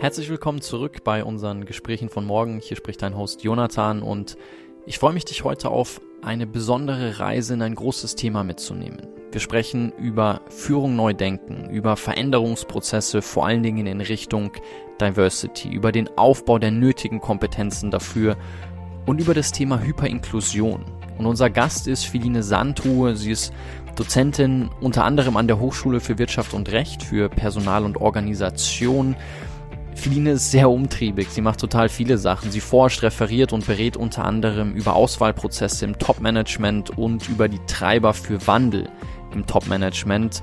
Herzlich willkommen zurück bei unseren Gesprächen von morgen. Hier spricht dein Host Jonathan und ich freue mich, dich heute auf eine besondere Reise in ein großes Thema mitzunehmen. Wir sprechen über Führung neu denken, über Veränderungsprozesse, vor allen Dingen in Richtung Diversity, über den Aufbau der nötigen Kompetenzen dafür und über das Thema Hyperinklusion. Und unser Gast ist Philine Sandruhe. Sie ist Dozentin unter anderem an der Hochschule für Wirtschaft und Recht für Personal und Organisation Feline ist sehr umtriebig. Sie macht total viele Sachen. Sie forscht, referiert und berät unter anderem über Auswahlprozesse im Top-Management und über die Treiber für Wandel im Top-Management.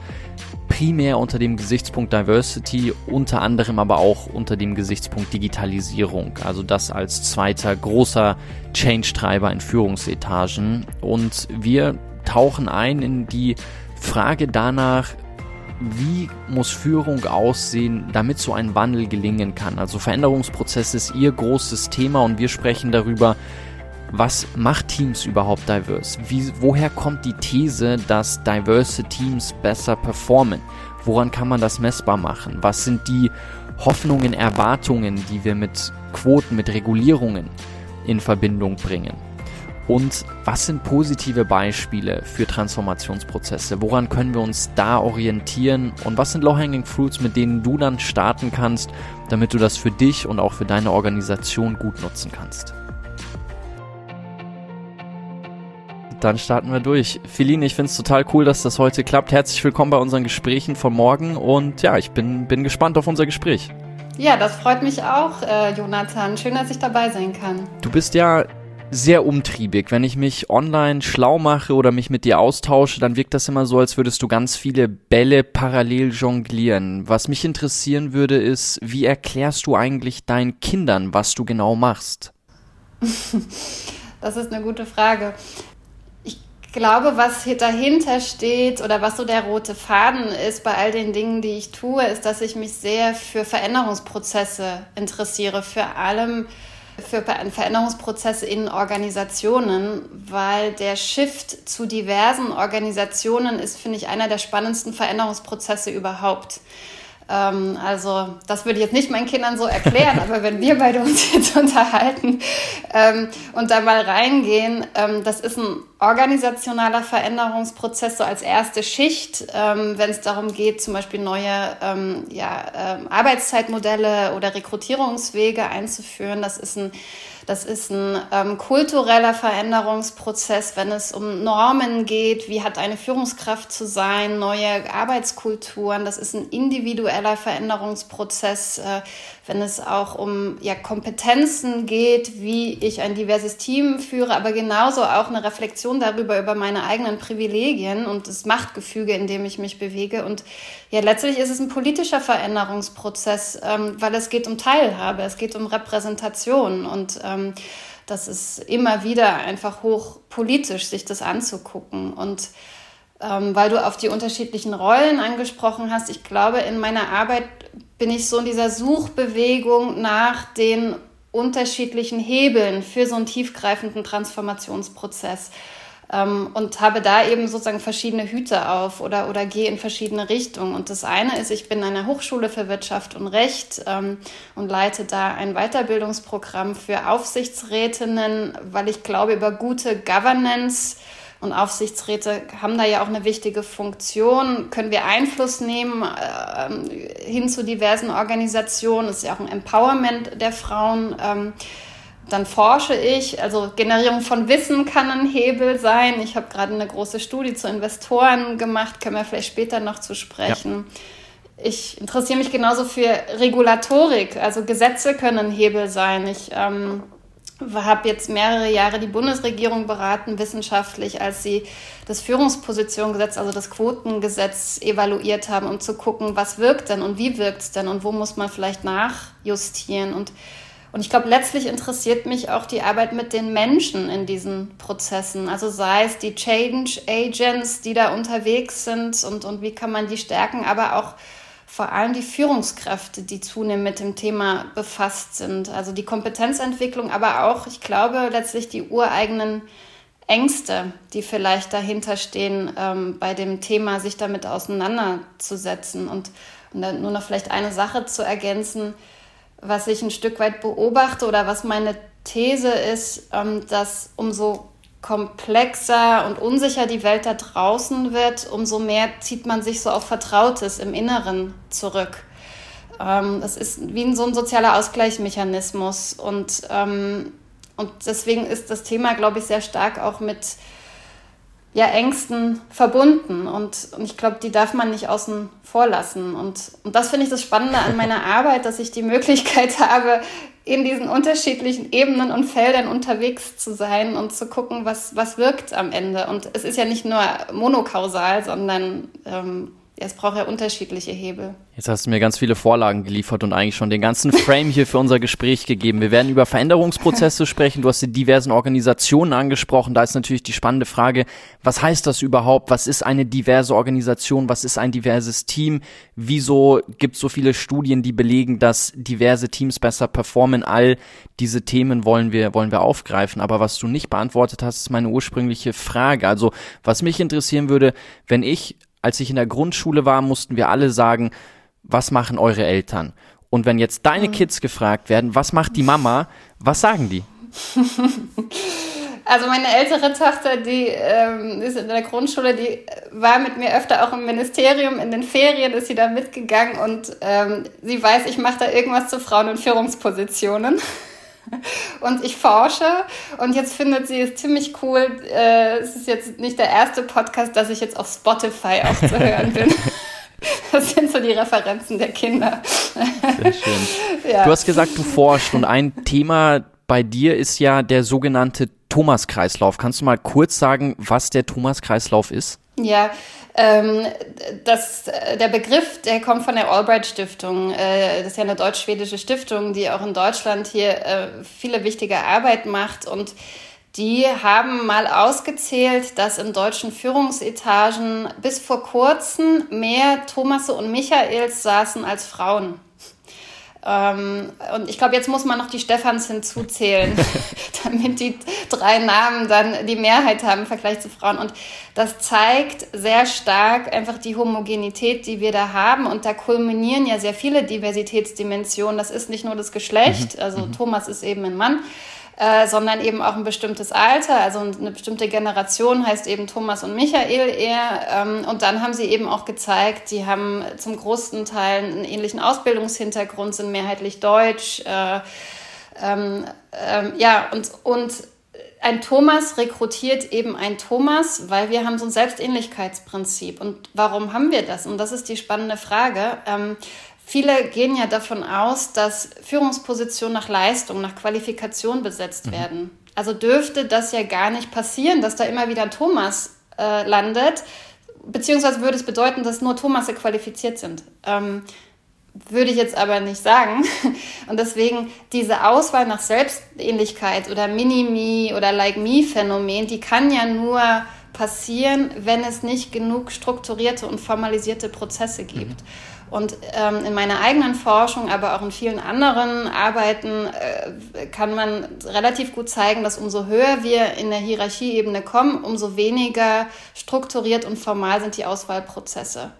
Primär unter dem Gesichtspunkt Diversity, unter anderem aber auch unter dem Gesichtspunkt Digitalisierung. Also das als zweiter großer Change-Treiber in Führungsetagen. Und wir tauchen ein in die Frage danach, wie muss Führung aussehen, damit so ein Wandel gelingen kann. Also Veränderungsprozess ist ihr großes Thema und wir sprechen darüber, was macht Teams überhaupt diverse? Wie, woher kommt die These, dass diverse Teams besser performen? Woran kann man das messbar machen? Was sind die Hoffnungen, Erwartungen, die wir mit Quoten, mit Regulierungen in Verbindung bringen? Und was sind positive Beispiele für Transformationsprozesse? Woran können wir uns da orientieren? Und was sind Low-Hanging Fruits, mit denen du dann starten kannst, damit du das für dich und auch für deine Organisation gut nutzen kannst? Dann starten wir durch. Feline, ich finde es total cool, dass das heute klappt. Herzlich willkommen bei unseren Gesprächen von morgen und ja, ich bin, bin gespannt auf unser Gespräch. Ja, das freut mich auch, äh, Jonathan. Schön, dass ich dabei sein kann. Du bist ja sehr umtriebig. Wenn ich mich online schlau mache oder mich mit dir austausche, dann wirkt das immer so, als würdest du ganz viele Bälle parallel jonglieren. Was mich interessieren würde, ist, wie erklärst du eigentlich deinen Kindern, was du genau machst? Das ist eine gute Frage. Ich glaube, was dahinter steht oder was so der rote Faden ist bei all den Dingen, die ich tue, ist, dass ich mich sehr für Veränderungsprozesse interessiere, für allem, für Veränderungsprozesse in Organisationen, weil der Shift zu diversen Organisationen ist, finde ich, einer der spannendsten Veränderungsprozesse überhaupt. Ähm, also das würde ich jetzt nicht meinen Kindern so erklären, aber wenn wir beide uns jetzt unterhalten ähm, und da mal reingehen, ähm, das ist ein organisationaler Veränderungsprozess so als erste Schicht, ähm, wenn es darum geht, zum Beispiel neue ähm, ja, ähm, Arbeitszeitmodelle oder Rekrutierungswege einzuführen. Das ist ein das ist ein ähm, kultureller Veränderungsprozess, wenn es um Normen geht, wie hat eine Führungskraft zu sein, neue Arbeitskulturen. Das ist ein individueller Veränderungsprozess, äh, wenn es auch um ja, Kompetenzen geht, wie ich ein diverses Team führe, aber genauso auch eine Reflexion darüber, über meine eigenen Privilegien und das Machtgefüge, in dem ich mich bewege. Und ja, letztlich ist es ein politischer Veränderungsprozess, ähm, weil es geht um Teilhabe, es geht um Repräsentation und ähm, das ist immer wieder einfach hochpolitisch, sich das anzugucken. Und ähm, weil du auf die unterschiedlichen Rollen angesprochen hast, ich glaube, in meiner Arbeit bin ich so in dieser Suchbewegung nach den unterschiedlichen Hebeln für so einen tiefgreifenden Transformationsprozess ähm, und habe da eben sozusagen verschiedene Hüte auf oder, oder gehe in verschiedene Richtungen. Und das eine ist, ich bin an der Hochschule für Wirtschaft und Recht ähm, und leite da ein Weiterbildungsprogramm für Aufsichtsrätinnen, weil ich glaube, über gute Governance und Aufsichtsräte haben da ja auch eine wichtige Funktion. Können wir Einfluss nehmen äh, hin zu diversen Organisationen? Das ist ja auch ein Empowerment der Frauen. Ähm, dann forsche ich, also Generierung von Wissen kann ein Hebel sein. Ich habe gerade eine große Studie zu Investoren gemacht, können wir vielleicht später noch zu sprechen. Ja. Ich interessiere mich genauso für Regulatorik, also Gesetze können ein Hebel sein. Ich ähm, habe jetzt mehrere Jahre die Bundesregierung beraten, wissenschaftlich, als sie das Führungspositionengesetz, also das Quotengesetz evaluiert haben, um zu gucken, was wirkt denn und wie wirkt es denn und wo muss man vielleicht nachjustieren. Und und ich glaube, letztlich interessiert mich auch die Arbeit mit den Menschen in diesen Prozessen. Also sei es die Change Agents, die da unterwegs sind und, und wie kann man die stärken, aber auch vor allem die Führungskräfte, die zunehmend mit dem Thema befasst sind. Also die Kompetenzentwicklung, aber auch, ich glaube, letztlich die ureigenen Ängste, die vielleicht dahinter stehen, ähm, bei dem Thema, sich damit auseinanderzusetzen. Und, und dann nur noch vielleicht eine Sache zu ergänzen was ich ein Stück weit beobachte oder was meine These ist, ähm, dass umso komplexer und unsicher die Welt da draußen wird, umso mehr zieht man sich so auf Vertrautes im Inneren zurück. Ähm, das ist wie so ein sozialer Ausgleichsmechanismus und, ähm, und deswegen ist das Thema, glaube ich, sehr stark auch mit ja, Ängsten verbunden. Und, und ich glaube, die darf man nicht außen vor lassen. Und, und das finde ich das Spannende an meiner Arbeit, dass ich die Möglichkeit habe, in diesen unterschiedlichen Ebenen und Feldern unterwegs zu sein und zu gucken, was, was wirkt am Ende. Und es ist ja nicht nur monokausal, sondern ähm, es braucht ja unterschiedliche Hebel. Jetzt hast du mir ganz viele Vorlagen geliefert und eigentlich schon den ganzen Frame hier für unser Gespräch gegeben. Wir werden über Veränderungsprozesse sprechen. Du hast die diversen Organisationen angesprochen. Da ist natürlich die spannende Frage, was heißt das überhaupt? Was ist eine diverse Organisation? Was ist ein diverses Team? Wieso gibt es so viele Studien, die belegen, dass diverse Teams besser performen? All diese Themen wollen wir, wollen wir aufgreifen. Aber was du nicht beantwortet hast, ist meine ursprüngliche Frage. Also, was mich interessieren würde, wenn ich als ich in der Grundschule war, mussten wir alle sagen, was machen eure Eltern? Und wenn jetzt deine mhm. Kids gefragt werden, was macht die Mama, was sagen die? Also meine ältere Tochter, die ähm, ist in der Grundschule, die war mit mir öfter auch im Ministerium in den Ferien, ist sie da mitgegangen und ähm, sie weiß, ich mache da irgendwas zu Frauen in Führungspositionen. Und ich forsche und jetzt findet sie es ziemlich cool. Äh, es ist jetzt nicht der erste Podcast, dass ich jetzt auf Spotify auch zu hören bin. Das sind so die Referenzen der Kinder. Sehr schön. Ja. Du hast gesagt, du forschst und ein Thema bei dir ist ja der sogenannte Thomas-Kreislauf. Kannst du mal kurz sagen, was der Thomas-Kreislauf ist? Ja, ähm, das, der Begriff, der kommt von der Albright Stiftung. Äh, das ist ja eine deutsch-schwedische Stiftung, die auch in Deutschland hier äh, viele wichtige Arbeit macht. Und die haben mal ausgezählt, dass in deutschen Führungsetagen bis vor kurzem mehr Thomasse und Michaels saßen als Frauen. Ähm, und ich glaube, jetzt muss man noch die Stephans hinzuzählen, damit die drei Namen dann die Mehrheit haben im Vergleich zu Frauen. Und das zeigt sehr stark einfach die Homogenität, die wir da haben. Und da kulminieren ja sehr viele Diversitätsdimensionen. Das ist nicht nur das Geschlecht, mhm. also mhm. Thomas ist eben ein Mann, äh, sondern eben auch ein bestimmtes Alter, also eine bestimmte Generation heißt eben Thomas und Michael eher. Ähm, und dann haben sie eben auch gezeigt, die haben zum großen Teil einen ähnlichen Ausbildungshintergrund, sind mehrheitlich deutsch. Äh, ähm, ähm, ja, und, und ein Thomas rekrutiert eben ein Thomas, weil wir haben so ein Selbstähnlichkeitsprinzip. Und warum haben wir das? Und das ist die spannende Frage. Ähm, Viele gehen ja davon aus, dass Führungspositionen nach Leistung, nach Qualifikation besetzt mhm. werden. Also dürfte das ja gar nicht passieren, dass da immer wieder Thomas äh, landet, beziehungsweise würde es bedeuten, dass nur Thomasse qualifiziert sind. Ähm, würde ich jetzt aber nicht sagen. Und deswegen diese Auswahl nach Selbstähnlichkeit oder Mini-Me oder Like-Me-Phänomen, die kann ja nur passieren, wenn es nicht genug strukturierte und formalisierte Prozesse gibt. Mhm. Und ähm, in meiner eigenen Forschung, aber auch in vielen anderen Arbeiten äh, kann man relativ gut zeigen, dass umso höher wir in der Hierarchieebene kommen, umso weniger strukturiert und formal sind die Auswahlprozesse.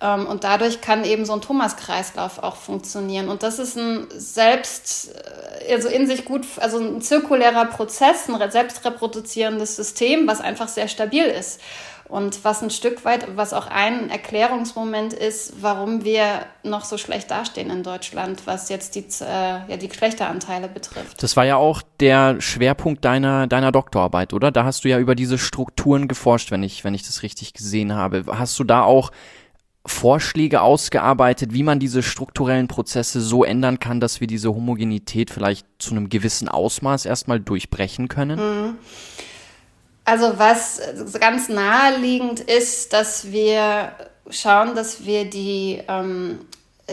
Ähm, und dadurch kann eben so ein Thomas-Kreislauf auch funktionieren. Und das ist ein selbst, äh, also in sich gut, also ein zirkulärer Prozess, ein selbstreproduzierendes System, was einfach sehr stabil ist. Und was ein Stück weit, was auch ein Erklärungsmoment ist, warum wir noch so schlecht dastehen in Deutschland, was jetzt die, äh, ja, die Geschlechteranteile betrifft. Das war ja auch der Schwerpunkt deiner, deiner Doktorarbeit, oder? Da hast du ja über diese Strukturen geforscht, wenn ich, wenn ich das richtig gesehen habe. Hast du da auch Vorschläge ausgearbeitet, wie man diese strukturellen Prozesse so ändern kann, dass wir diese Homogenität vielleicht zu einem gewissen Ausmaß erstmal durchbrechen können? Mhm. Also was ganz naheliegend ist, dass wir schauen, dass wir die ähm,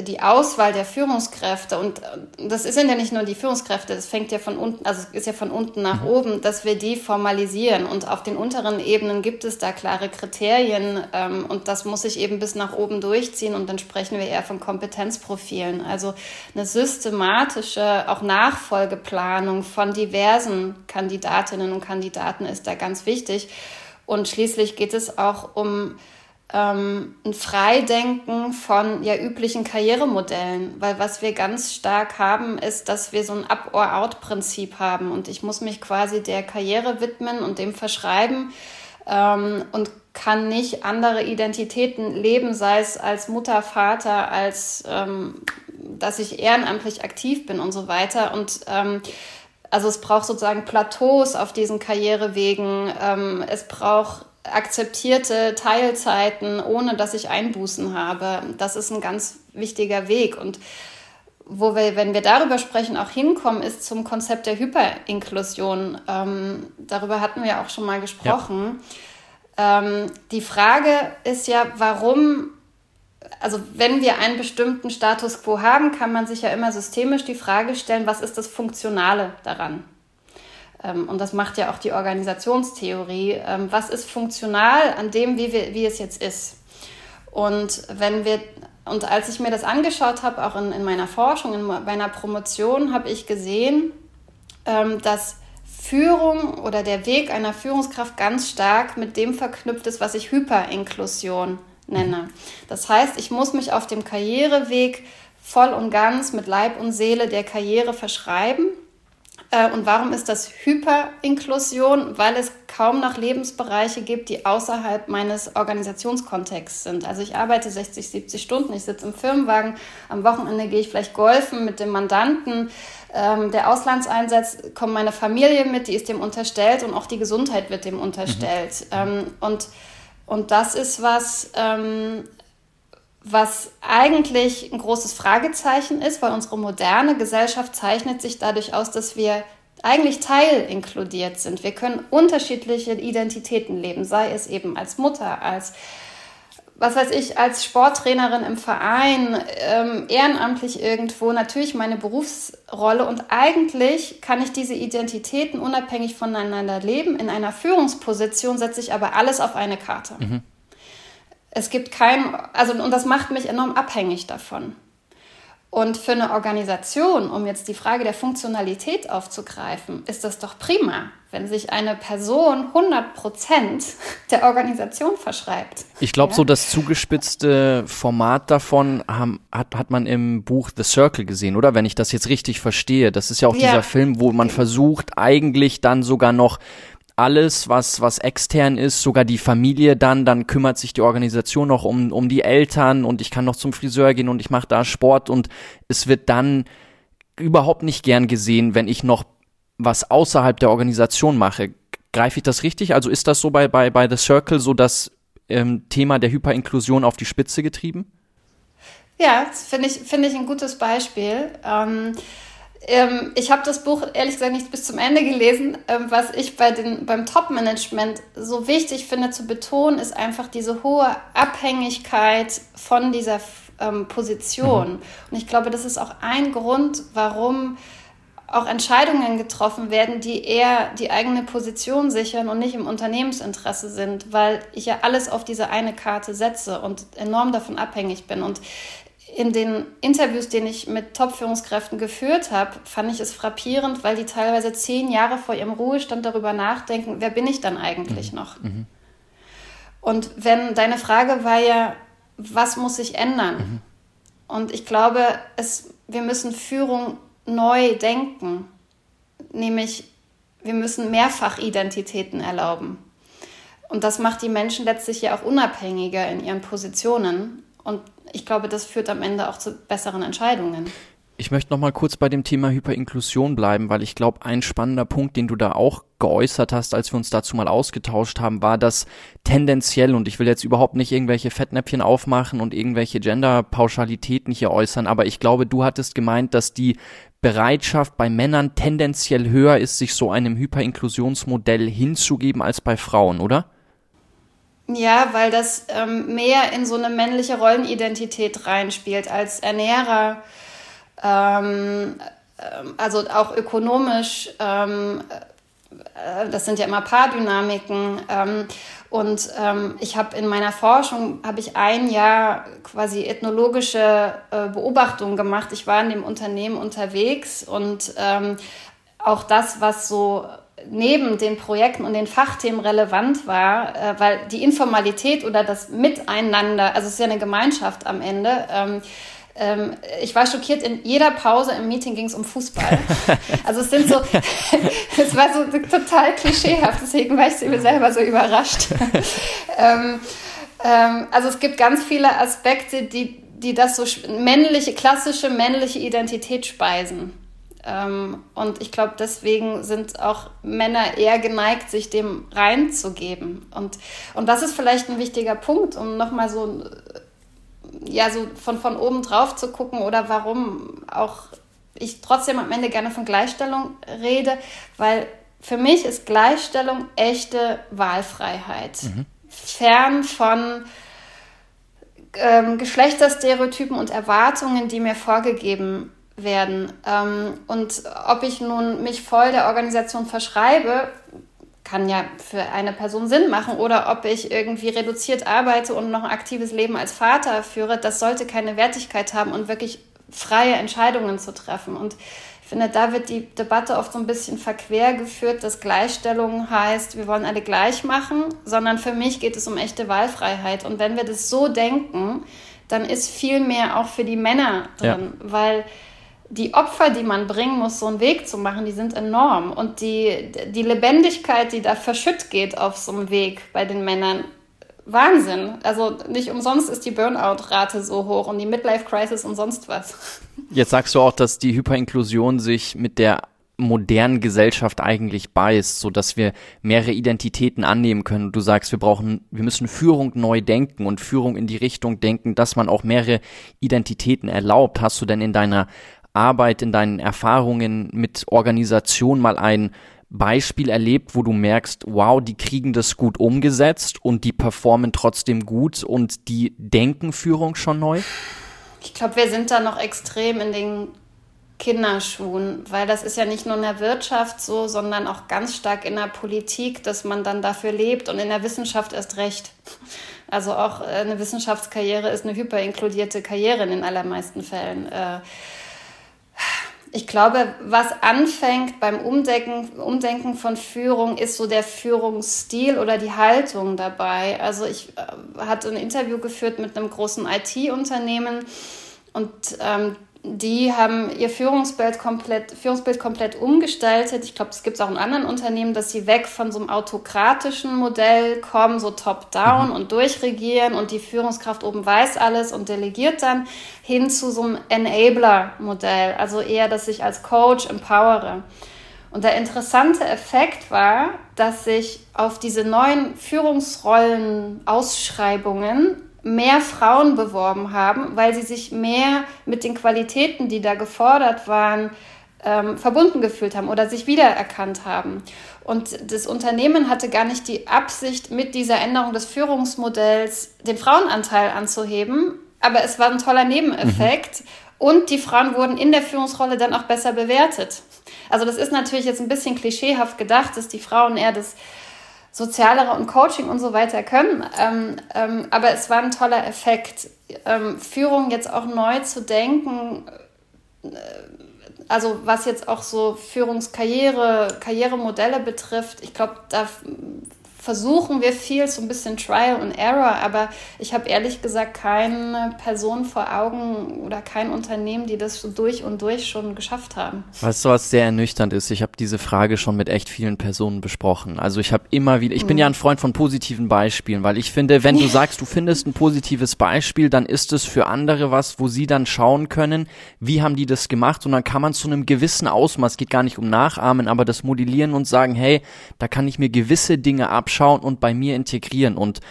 die Auswahl der Führungskräfte und das sind ja nicht nur die Führungskräfte, das fängt ja von unten, also ist ja von unten nach mhm. oben, dass wir die formalisieren. Und auf den unteren Ebenen gibt es da klare Kriterien ähm, und das muss sich eben bis nach oben durchziehen und dann sprechen wir eher von Kompetenzprofilen, also eine systematische auch Nachfolgeplanung von diversen Kandidatinnen und Kandidaten ist da ganz wichtig. Und schließlich geht es auch um ähm, ein Freidenken von ja üblichen Karrieremodellen, weil was wir ganz stark haben, ist, dass wir so ein Up-or-Out-Prinzip haben. Und ich muss mich quasi der Karriere widmen und dem verschreiben ähm, und kann nicht andere Identitäten leben, sei es als Mutter, Vater, als ähm, dass ich ehrenamtlich aktiv bin und so weiter. Und ähm, also es braucht sozusagen Plateaus auf diesen Karrierewegen. Ähm, es braucht akzeptierte Teilzeiten, ohne dass ich Einbußen habe. Das ist ein ganz wichtiger Weg. Und wo wir, wenn wir darüber sprechen, auch hinkommen, ist zum Konzept der Hyperinklusion. Ähm, darüber hatten wir auch schon mal gesprochen. Ja. Ähm, die Frage ist ja, warum, also wenn wir einen bestimmten Status quo haben, kann man sich ja immer systemisch die Frage stellen, was ist das Funktionale daran? Ähm, und das macht ja auch die Organisationstheorie. Ähm, was ist funktional an dem, wie, wir, wie es jetzt ist? Und wenn wir und als ich mir das angeschaut habe, auch in, in meiner Forschung, in meiner Promotion, habe ich gesehen, ähm, dass Führung oder der Weg einer Führungskraft ganz stark mit dem verknüpft ist, was ich Hyperinklusion nenne. Das heißt, ich muss mich auf dem Karriereweg voll und ganz mit Leib und Seele der Karriere verschreiben und warum ist das Hyperinklusion? Weil es kaum noch Lebensbereiche gibt, die außerhalb meines Organisationskontexts sind. Also ich arbeite 60, 70 Stunden, ich sitze im Firmenwagen, am Wochenende gehe ich vielleicht golfen mit dem Mandanten. Ähm, der Auslandseinsatz kommt meine Familie mit, die ist dem unterstellt und auch die Gesundheit wird dem unterstellt. Mhm. Und, und das ist was, ähm, was eigentlich ein großes Fragezeichen ist, weil unsere moderne Gesellschaft zeichnet sich dadurch aus, dass wir eigentlich teilinkludiert sind. Wir können unterschiedliche Identitäten leben, sei es eben als Mutter, als was weiß ich, als Sporttrainerin im Verein, ähm, ehrenamtlich irgendwo, natürlich meine Berufsrolle und eigentlich kann ich diese Identitäten unabhängig voneinander leben. In einer Führungsposition setze ich aber alles auf eine Karte. Mhm. Es gibt kein, also und das macht mich enorm abhängig davon. Und für eine Organisation, um jetzt die Frage der Funktionalität aufzugreifen, ist das doch prima, wenn sich eine Person 100 Prozent der Organisation verschreibt. Ich glaube, ja? so das zugespitzte Format davon haben, hat, hat man im Buch The Circle gesehen, oder? Wenn ich das jetzt richtig verstehe. Das ist ja auch ja. dieser Film, wo man versucht, eigentlich dann sogar noch alles, was, was extern ist, sogar die Familie dann, dann kümmert sich die Organisation noch um, um die Eltern und ich kann noch zum Friseur gehen und ich mache da Sport und es wird dann überhaupt nicht gern gesehen, wenn ich noch was außerhalb der Organisation mache. Greife ich das richtig? Also ist das so bei, bei, bei The Circle so das ähm, Thema der Hyperinklusion auf die Spitze getrieben? Ja, finde ich, finde ich ein gutes Beispiel. Ähm, ähm, ich habe das Buch ehrlich gesagt nicht bis zum Ende gelesen. Ähm, was ich bei den, beim Top-Management so wichtig finde zu betonen, ist einfach diese hohe Abhängigkeit von dieser ähm, Position. Mhm. Und ich glaube, das ist auch ein Grund, warum auch Entscheidungen getroffen werden, die eher die eigene Position sichern und nicht im Unternehmensinteresse sind, weil ich ja alles auf diese eine Karte setze und enorm davon abhängig bin. Und in den Interviews, den ich mit Top-Führungskräften geführt habe, fand ich es frappierend, weil die teilweise zehn Jahre vor ihrem Ruhestand darüber nachdenken, wer bin ich dann eigentlich mhm. noch? Mhm. Und wenn deine Frage war ja, was muss sich ändern? Mhm. Und ich glaube, es, wir müssen Führung neu denken, nämlich wir müssen Mehrfachidentitäten erlauben. Und das macht die Menschen letztlich ja auch unabhängiger in ihren Positionen. Und ich glaube, das führt am Ende auch zu besseren Entscheidungen. Ich möchte noch mal kurz bei dem Thema Hyperinklusion bleiben, weil ich glaube, ein spannender Punkt, den du da auch geäußert hast, als wir uns dazu mal ausgetauscht haben, war, dass tendenziell, und ich will jetzt überhaupt nicht irgendwelche Fettnäpfchen aufmachen und irgendwelche Gender-Pauschalitäten hier äußern, aber ich glaube, du hattest gemeint, dass die Bereitschaft bei Männern tendenziell höher ist, sich so einem Hyperinklusionsmodell hinzugeben als bei Frauen, oder? Ja, weil das ähm, mehr in so eine männliche Rollenidentität reinspielt als Ernährer. Ähm, ähm also auch ökonomisch, ähm, äh, das sind ja immer Paardynamiken. Ähm, und ähm, ich habe in meiner Forschung habe ich ein Jahr quasi ethnologische äh, Beobachtungen gemacht. Ich war in dem Unternehmen unterwegs und auch das, was so neben den Projekten und den Fachthemen relevant war, äh, weil die Informalität oder das Miteinander, also es ist ja eine Gemeinschaft am Ende, ähm, ähm, ich war schockiert, in jeder Pause im Meeting ging es um Fußball. Also es sind so, es war so total klischeehaft, deswegen war ich selber so überrascht. ähm, ähm, also es gibt ganz viele Aspekte, die, die das so männliche, klassische männliche Identität speisen. Ähm, und ich glaube, deswegen sind auch Männer eher geneigt, sich dem reinzugeben. Und, und das ist vielleicht ein wichtiger Punkt, um nochmal so, ja, so von, von oben drauf zu gucken oder warum auch ich trotzdem am Ende gerne von Gleichstellung rede, weil für mich ist Gleichstellung echte Wahlfreiheit. Mhm. Fern von ähm, Geschlechterstereotypen und Erwartungen, die mir vorgegeben werden. Ähm, und ob ich nun mich voll der Organisation verschreibe, kann ja für eine Person Sinn machen. Oder ob ich irgendwie reduziert arbeite und noch ein aktives Leben als Vater führe, das sollte keine Wertigkeit haben und wirklich freie Entscheidungen zu treffen. Und ich finde, da wird die Debatte oft so ein bisschen verquer geführt, dass Gleichstellung heißt, wir wollen alle gleich machen, sondern für mich geht es um echte Wahlfreiheit. Und wenn wir das so denken, dann ist viel mehr auch für die Männer drin, ja. weil die Opfer, die man bringen muss, so einen Weg zu machen, die sind enorm. Und die, die Lebendigkeit, die da verschütt geht auf so einem Weg bei den Männern, Wahnsinn. Also nicht umsonst ist die Burnout-Rate so hoch und die Midlife-Crisis und sonst was. Jetzt sagst du auch, dass die Hyperinklusion sich mit der modernen Gesellschaft eigentlich beißt, so dass wir mehrere Identitäten annehmen können. Du sagst, wir brauchen, wir müssen Führung neu denken und Führung in die Richtung denken, dass man auch mehrere Identitäten erlaubt. Hast du denn in deiner Arbeit, in deinen Erfahrungen mit Organisation mal ein Beispiel erlebt, wo du merkst, wow, die kriegen das gut umgesetzt und die performen trotzdem gut und die denken Führung schon neu? Ich glaube, wir sind da noch extrem in den Kinderschuhen, weil das ist ja nicht nur in der Wirtschaft so, sondern auch ganz stark in der Politik, dass man dann dafür lebt und in der Wissenschaft erst recht. Also auch eine Wissenschaftskarriere ist eine hyperinkludierte Karriere in den allermeisten Fällen. Ich glaube, was anfängt beim Umdenken, Umdenken von Führung, ist so der Führungsstil oder die Haltung dabei. Also ich äh, hatte ein Interview geführt mit einem großen IT-Unternehmen und ähm, die haben ihr Führungsbild komplett, Führungsbild komplett umgestaltet. Ich glaube, es gibt es auch in anderen Unternehmen, dass sie weg von so einem autokratischen Modell kommen, so top-down mhm. und durchregieren und die Führungskraft oben weiß alles und delegiert dann hin zu so einem Enabler-Modell. Also eher, dass ich als Coach empowere. Und der interessante Effekt war, dass sich auf diese neuen Führungsrollen-Ausschreibungen mehr Frauen beworben haben, weil sie sich mehr mit den Qualitäten, die da gefordert waren, ähm, verbunden gefühlt haben oder sich wiedererkannt haben. Und das Unternehmen hatte gar nicht die Absicht, mit dieser Änderung des Führungsmodells den Frauenanteil anzuheben, aber es war ein toller Nebeneffekt. Mhm. Und die Frauen wurden in der Führungsrolle dann auch besser bewertet. Also das ist natürlich jetzt ein bisschen klischeehaft gedacht, dass die Frauen eher das Sozialere und Coaching und so weiter können. Ähm, ähm, aber es war ein toller Effekt, ähm, Führung jetzt auch neu zu denken. Äh, also was jetzt auch so Führungskarriere, Karrieremodelle betrifft, ich glaube, da versuchen wir viel, so ein bisschen Trial and Error, aber ich habe ehrlich gesagt keine Person vor Augen oder kein Unternehmen, die das so durch und durch schon geschafft haben. Weißt du, was sehr ernüchternd ist? Ich habe diese Frage schon mit echt vielen Personen besprochen. Also ich habe immer wieder, ich bin mhm. ja ein Freund von positiven Beispielen, weil ich finde, wenn du sagst, du findest ein positives Beispiel, dann ist es für andere was, wo sie dann schauen können, wie haben die das gemacht und dann kann man zu einem gewissen Ausmaß, geht gar nicht um Nachahmen, aber das modellieren und sagen, hey, da kann ich mir gewisse Dinge abschauen und bei mir integrieren. Und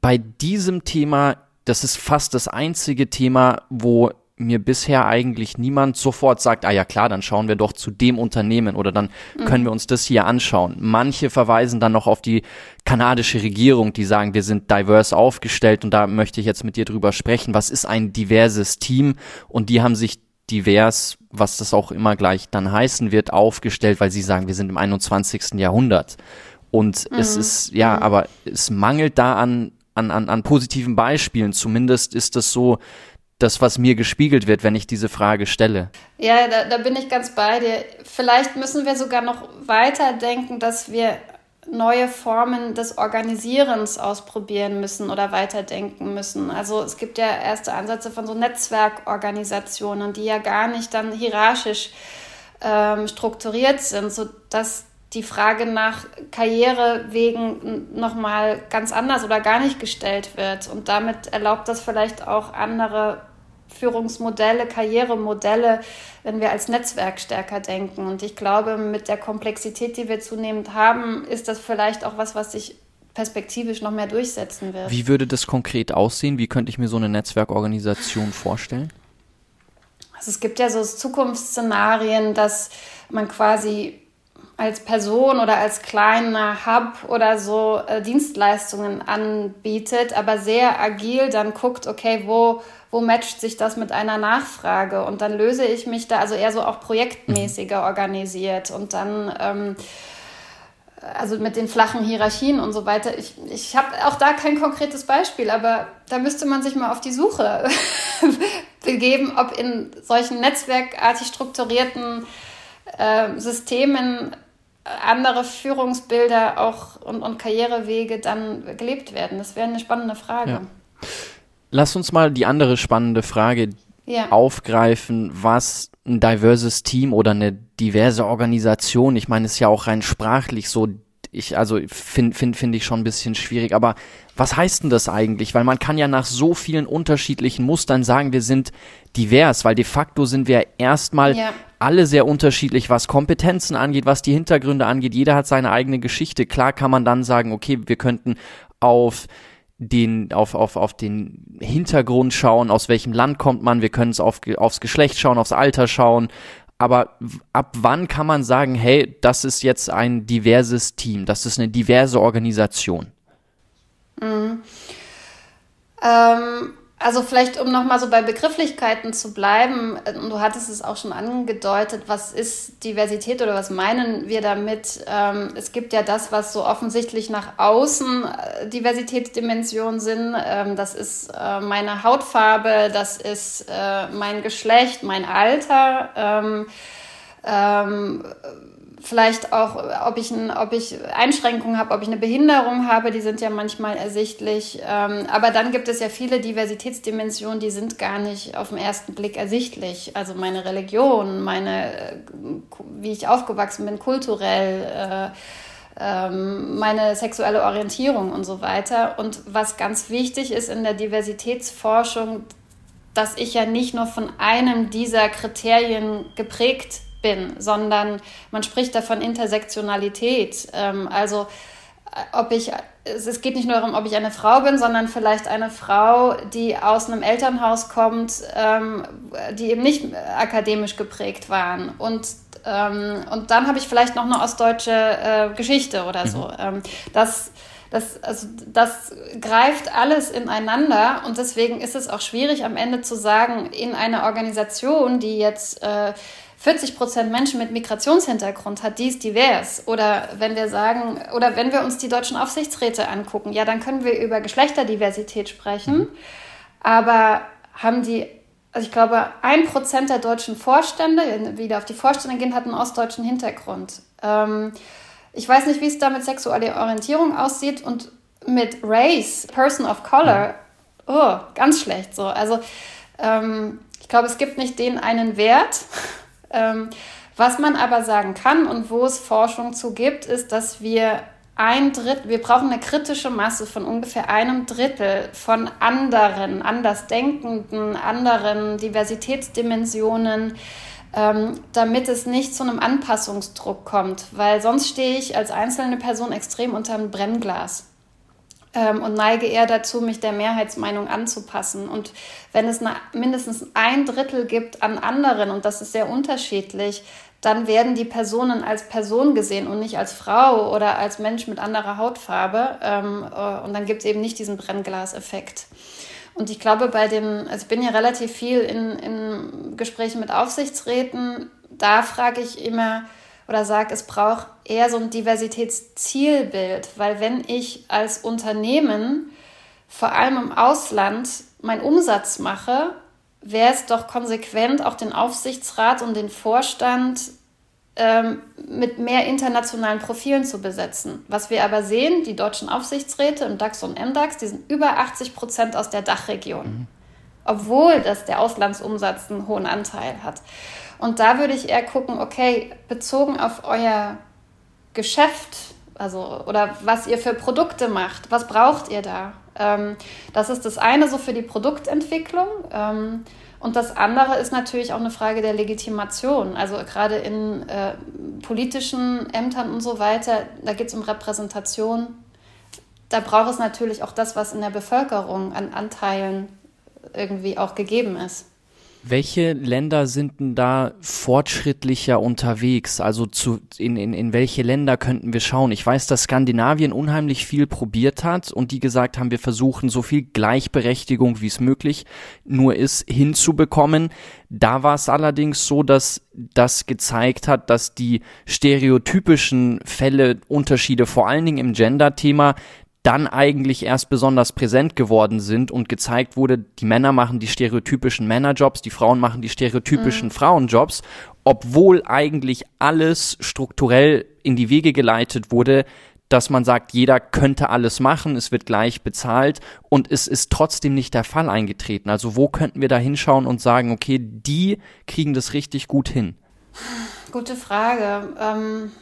bei diesem Thema, das ist fast das einzige Thema, wo mir bisher eigentlich niemand sofort sagt, ah ja klar, dann schauen wir doch zu dem Unternehmen oder dann mhm. können wir uns das hier anschauen. Manche verweisen dann noch auf die kanadische Regierung, die sagen, wir sind divers aufgestellt und da möchte ich jetzt mit dir drüber sprechen. Was ist ein diverses Team? Und die haben sich divers, was das auch immer gleich dann heißen wird, aufgestellt, weil sie sagen, wir sind im 21. Jahrhundert. Und mhm. es ist, ja, mhm. aber es mangelt da an, an, an, an positiven Beispielen. Zumindest ist es so, das, was mir gespiegelt wird, wenn ich diese Frage stelle. Ja, da, da bin ich ganz bei dir. Vielleicht müssen wir sogar noch weiter denken, dass wir neue Formen des Organisierens ausprobieren müssen oder weiterdenken müssen. Also es gibt ja erste Ansätze von so Netzwerkorganisationen, die ja gar nicht dann hierarchisch ähm, strukturiert sind, sodass die Frage nach Karrierewegen nochmal ganz anders oder gar nicht gestellt wird. Und damit erlaubt das vielleicht auch andere Führungsmodelle, Karrieremodelle, wenn wir als Netzwerk stärker denken. Und ich glaube, mit der Komplexität, die wir zunehmend haben, ist das vielleicht auch was, was sich perspektivisch noch mehr durchsetzen wird. Wie würde das konkret aussehen? Wie könnte ich mir so eine Netzwerkorganisation vorstellen? Also es gibt ja so Zukunftsszenarien, dass man quasi als Person oder als kleiner Hub oder so äh, Dienstleistungen anbietet, aber sehr agil dann guckt, okay, wo, wo matcht sich das mit einer Nachfrage? Und dann löse ich mich da, also eher so auch projektmäßiger mhm. organisiert und dann ähm, also mit den flachen Hierarchien und so weiter. Ich, ich habe auch da kein konkretes Beispiel, aber da müsste man sich mal auf die Suche begeben, ob in solchen netzwerkartig strukturierten äh, Systemen andere Führungsbilder auch und, und Karrierewege dann gelebt werden? Das wäre eine spannende Frage. Ja. Lass uns mal die andere spannende Frage ja. aufgreifen, was ein diverses Team oder eine diverse Organisation, ich meine, es ist ja auch rein sprachlich so, ich, also finde find, find ich schon ein bisschen schwierig, aber was heißt denn das eigentlich? Weil man kann ja nach so vielen unterschiedlichen Mustern sagen, wir sind divers, weil de facto sind wir erstmal ja alle sehr unterschiedlich, was Kompetenzen angeht, was die Hintergründe angeht. Jeder hat seine eigene Geschichte. Klar kann man dann sagen, okay, wir könnten auf den, auf, auf, auf den Hintergrund schauen, aus welchem Land kommt man, wir können es auf, aufs Geschlecht schauen, aufs Alter schauen. Aber ab wann kann man sagen, hey, das ist jetzt ein diverses Team, das ist eine diverse Organisation? Mhm. Ähm, also vielleicht, um nochmal so bei Begrifflichkeiten zu bleiben, äh, du hattest es auch schon angedeutet, was ist Diversität oder was meinen wir damit? Ähm, es gibt ja das, was so offensichtlich nach außen äh, Diversitätsdimensionen sind. Ähm, das ist äh, meine Hautfarbe, das ist mein Geschlecht, mein Alter. Ähm, vielleicht auch, ob ich, ein, ob ich Einschränkungen habe, ob ich eine Behinderung habe, die sind ja manchmal ersichtlich. Ähm, aber dann gibt es ja viele Diversitätsdimensionen, die sind gar nicht auf den ersten Blick ersichtlich. Also meine Religion, meine, äh, wie ich aufgewachsen bin, kulturell, äh, ähm, meine sexuelle Orientierung und so weiter. Und was ganz wichtig ist in der Diversitätsforschung, dass ich ja nicht nur von einem dieser Kriterien geprägt bin, sondern man spricht davon Intersektionalität. Ähm, also äh, ob ich, es geht nicht nur darum, ob ich eine Frau bin, sondern vielleicht eine Frau, die aus einem Elternhaus kommt, ähm, die eben nicht akademisch geprägt waren. Und, ähm, und dann habe ich vielleicht noch eine ostdeutsche äh, Geschichte oder so. Mhm. Ähm, das, das, also das greift alles ineinander und deswegen ist es auch schwierig am Ende zu sagen, in einer Organisation, die jetzt äh, 40 Prozent Menschen mit Migrationshintergrund hat, dies divers. Oder wenn wir sagen, oder wenn wir uns die deutschen Aufsichtsräte angucken, ja, dann können wir über Geschlechterdiversität sprechen. Mhm. Aber haben die, also ich glaube, ein Prozent der deutschen Vorstände, wieder auf die Vorstände gehen, hat einen ostdeutschen Hintergrund. Ähm, ich weiß nicht, wie es da mit sexueller Orientierung aussieht und mit Race, Person of Color, oh, ganz schlecht so. Also ähm, ich glaube, es gibt nicht den einen Wert, was man aber sagen kann und wo es Forschung zu gibt, ist, dass wir ein Drittel, wir brauchen eine kritische Masse von ungefähr einem Drittel von anderen, andersdenkenden, anderen Diversitätsdimensionen, ähm, damit es nicht zu einem Anpassungsdruck kommt, weil sonst stehe ich als einzelne Person extrem unter einem Brennglas ähm, und neige eher dazu, mich der Mehrheitsmeinung anzupassen. Und wenn es mindestens ein Drittel gibt an anderen, und das ist sehr unterschiedlich, dann werden die Personen als Person gesehen und nicht als Frau oder als Mensch mit anderer Hautfarbe. Ähm, äh, und dann gibt es eben nicht diesen Brennglaseffekt. Und ich glaube, bei dem, also ich bin ja relativ viel in, in Gesprächen mit Aufsichtsräten, da frage ich immer, oder sage, es braucht eher so ein Diversitätszielbild, weil wenn ich als Unternehmen vor allem im Ausland meinen Umsatz mache, wäre es doch konsequent, auch den Aufsichtsrat und den Vorstand ähm, mit mehr internationalen Profilen zu besetzen. Was wir aber sehen, die deutschen Aufsichtsräte im DAX und MDAX, die sind über 80 Prozent aus der Dachregion, mhm. obwohl das der Auslandsumsatz einen hohen Anteil hat. Und da würde ich eher gucken, okay, bezogen auf euer Geschäft, also oder was ihr für Produkte macht, was braucht ihr da? Ähm, das ist das eine so für die Produktentwicklung. Ähm, und das andere ist natürlich auch eine Frage der Legitimation. Also gerade in äh, politischen Ämtern und so weiter, da geht es um Repräsentation. Da braucht es natürlich auch das, was in der Bevölkerung an Anteilen irgendwie auch gegeben ist. Welche Länder sind denn da fortschrittlicher unterwegs? Also zu, in, in, in welche Länder könnten wir schauen? Ich weiß, dass Skandinavien unheimlich viel probiert hat und die gesagt haben, wir versuchen so viel Gleichberechtigung, wie es möglich nur ist, hinzubekommen. Da war es allerdings so, dass das gezeigt hat, dass die stereotypischen Fälle, Unterschiede, vor allen Dingen im Gender-Thema, dann eigentlich erst besonders präsent geworden sind und gezeigt wurde, die Männer machen die stereotypischen Männerjobs, die Frauen machen die stereotypischen mhm. Frauenjobs, obwohl eigentlich alles strukturell in die Wege geleitet wurde, dass man sagt, jeder könnte alles machen, es wird gleich bezahlt und es ist trotzdem nicht der Fall eingetreten. Also wo könnten wir da hinschauen und sagen, okay, die kriegen das richtig gut hin? Gute Frage. Ähm,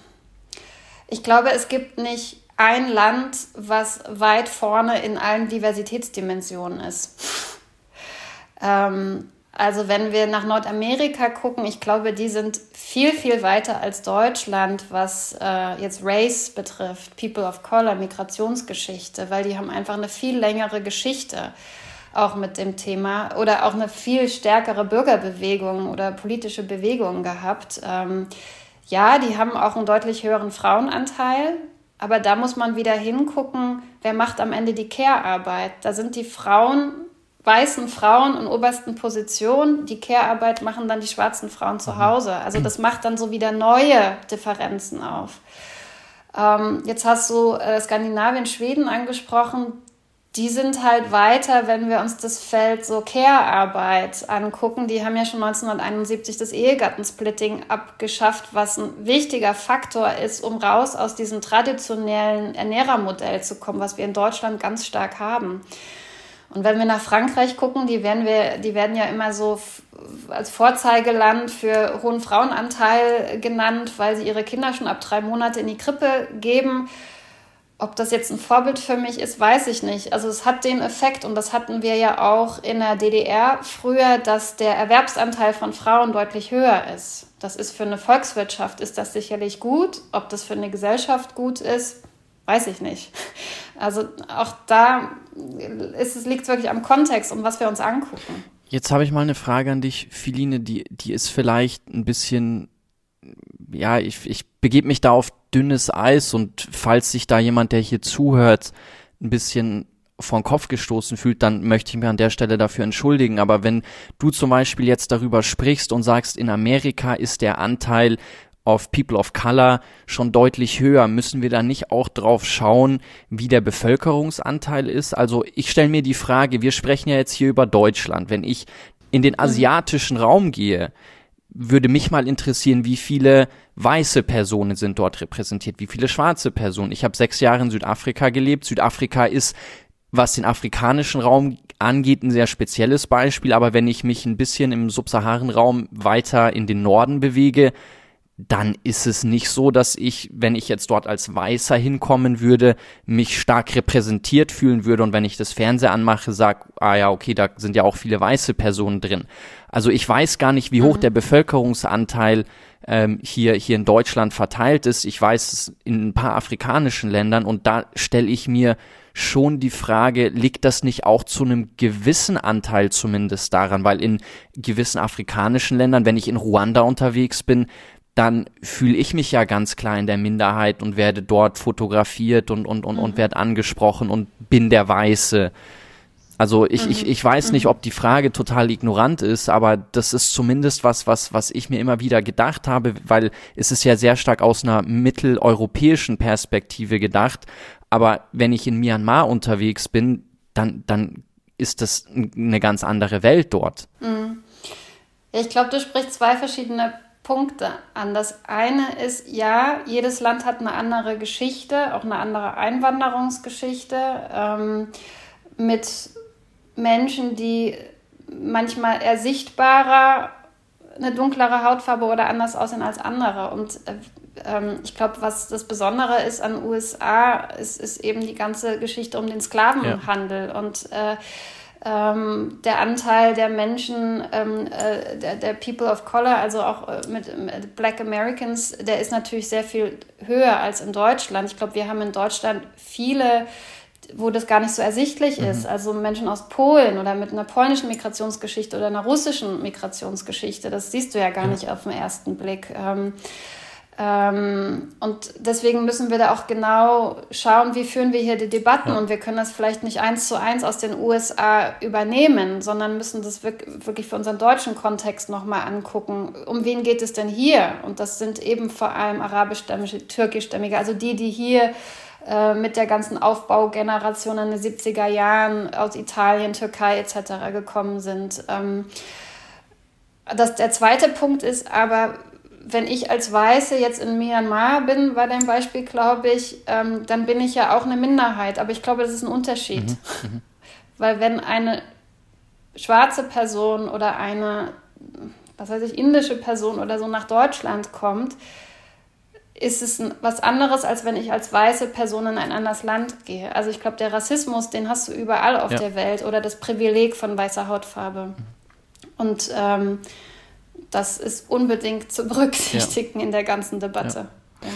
ich glaube, es gibt nicht ein Land, was weit vorne in allen Diversitätsdimensionen ist. ähm, also wenn wir nach Nordamerika gucken, ich glaube, die sind viel, viel weiter als Deutschland, was äh, jetzt Race betrifft, People of Color, Migrationsgeschichte, weil die haben einfach eine viel längere Geschichte auch mit dem Thema oder auch eine viel stärkere Bürgerbewegung oder politische Bewegung gehabt. Ähm, ja, die haben auch einen deutlich höheren Frauenanteil, aber da muss man wieder hingucken, wer macht am Ende die Care-Arbeit. Da sind die Frauen, weißen Frauen in obersten Positionen. Die Care-Arbeit machen dann die schwarzen Frauen zu Hause. Also das macht dann so wieder neue Differenzen auf. Ähm, jetzt hast du äh, Skandinavien, Schweden angesprochen die sind halt weiter, wenn wir uns das Feld so Care-Arbeit angucken. Die haben ja schon 1971 das Ehegattensplitting abgeschafft, was ein wichtiger Faktor ist, um raus aus diesem traditionellen Ernährermodell zu kommen, was wir in Deutschland ganz stark haben. Und wenn wir nach Frankreich gucken, die werden, wir, die werden ja immer so als Vorzeigeland für hohen Frauenanteil genannt, weil sie ihre Kinder schon ab drei Monate in die Krippe geben ob das jetzt ein Vorbild für mich ist, weiß ich nicht. Also es hat den Effekt und das hatten wir ja auch in der DDR früher, dass der Erwerbsanteil von Frauen deutlich höher ist. Das ist für eine Volkswirtschaft ist das sicherlich gut. Ob das für eine Gesellschaft gut ist, weiß ich nicht. Also auch da ist es liegt wirklich am Kontext und was wir uns angucken. Jetzt habe ich mal eine Frage an dich, Philine, die die ist vielleicht ein bisschen ja, ich, ich begebe mich da auf dünnes Eis und falls sich da jemand, der hier zuhört, ein bisschen vor den Kopf gestoßen fühlt, dann möchte ich mich an der Stelle dafür entschuldigen. Aber wenn du zum Beispiel jetzt darüber sprichst und sagst, in Amerika ist der Anteil auf People of Color schon deutlich höher, müssen wir da nicht auch drauf schauen, wie der Bevölkerungsanteil ist? Also ich stelle mir die Frage, wir sprechen ja jetzt hier über Deutschland. Wenn ich in den mhm. asiatischen Raum gehe, würde mich mal interessieren, wie viele weiße Personen sind dort repräsentiert, wie viele schwarze Personen. Ich habe sechs Jahre in Südafrika gelebt. Südafrika ist, was den afrikanischen Raum angeht, ein sehr spezielles Beispiel. Aber wenn ich mich ein bisschen im Subsaharenraum weiter in den Norden bewege, dann ist es nicht so, dass ich, wenn ich jetzt dort als Weißer hinkommen würde, mich stark repräsentiert fühlen würde und wenn ich das Fernseher anmache, sag, ah ja, okay, da sind ja auch viele weiße Personen drin. Also ich weiß gar nicht, wie hoch mhm. der Bevölkerungsanteil ähm, hier, hier in Deutschland verteilt ist. Ich weiß es in ein paar afrikanischen Ländern und da stelle ich mir schon die Frage, liegt das nicht auch zu einem gewissen Anteil zumindest daran, weil in gewissen afrikanischen Ländern, wenn ich in Ruanda unterwegs bin, dann fühle ich mich ja ganz klar in der Minderheit und werde dort fotografiert und, und, und, mhm. und werde angesprochen und bin der Weiße. Also ich, mhm. ich, ich weiß nicht, mhm. ob die Frage total ignorant ist, aber das ist zumindest was, was, was ich mir immer wieder gedacht habe, weil es ist ja sehr stark aus einer mitteleuropäischen Perspektive gedacht. Aber wenn ich in Myanmar unterwegs bin, dann, dann ist das eine ganz andere Welt dort. Mhm. Ich glaube, du sprichst zwei verschiedene Punkte an. Das eine ist, ja, jedes Land hat eine andere Geschichte, auch eine andere Einwanderungsgeschichte ähm, mit Menschen, die manchmal eher sichtbarer eine dunklere Hautfarbe oder anders aussehen als andere. Und äh, ähm, ich glaube, was das Besondere ist an USA, ist, ist eben die ganze Geschichte um den Sklavenhandel ja. und äh, ähm, der Anteil der Menschen, ähm, äh, der, der, People of Color, also auch äh, mit, mit, Black Americans, der ist natürlich sehr viel höher als in Deutschland. Ich glaube, wir haben in Deutschland viele wo das gar nicht so ersichtlich mhm. ist. Also Menschen aus Polen oder mit einer polnischen Migrationsgeschichte oder einer russischen Migrationsgeschichte, das siehst du ja gar ja. nicht auf den ersten Blick. Ähm, ähm, und deswegen müssen wir da auch genau schauen, wie führen wir hier die Debatten. Ja. Und wir können das vielleicht nicht eins zu eins aus den USA übernehmen, sondern müssen das wirklich für unseren deutschen Kontext nochmal angucken. Um wen geht es denn hier? Und das sind eben vor allem arabischstämmige, türkischstämmige, also die, die hier äh, mit der ganzen Aufbaugeneration in den 70er Jahren aus Italien, Türkei etc. gekommen sind. Ähm, das, der zweite Punkt ist aber, wenn ich als Weiße jetzt in Myanmar bin, war dein Beispiel, glaube ich, ähm, dann bin ich ja auch eine Minderheit. Aber ich glaube, das ist ein Unterschied. Mhm. Mhm. Weil wenn eine schwarze Person oder eine, was weiß ich, indische Person oder so nach Deutschland kommt, ist es was anderes, als wenn ich als weiße Person in ein anderes Land gehe. Also ich glaube, der Rassismus, den hast du überall auf ja. der Welt oder das Privileg von weißer Hautfarbe. Und ähm, das ist unbedingt zu berücksichtigen ja. in der ganzen Debatte. Ja.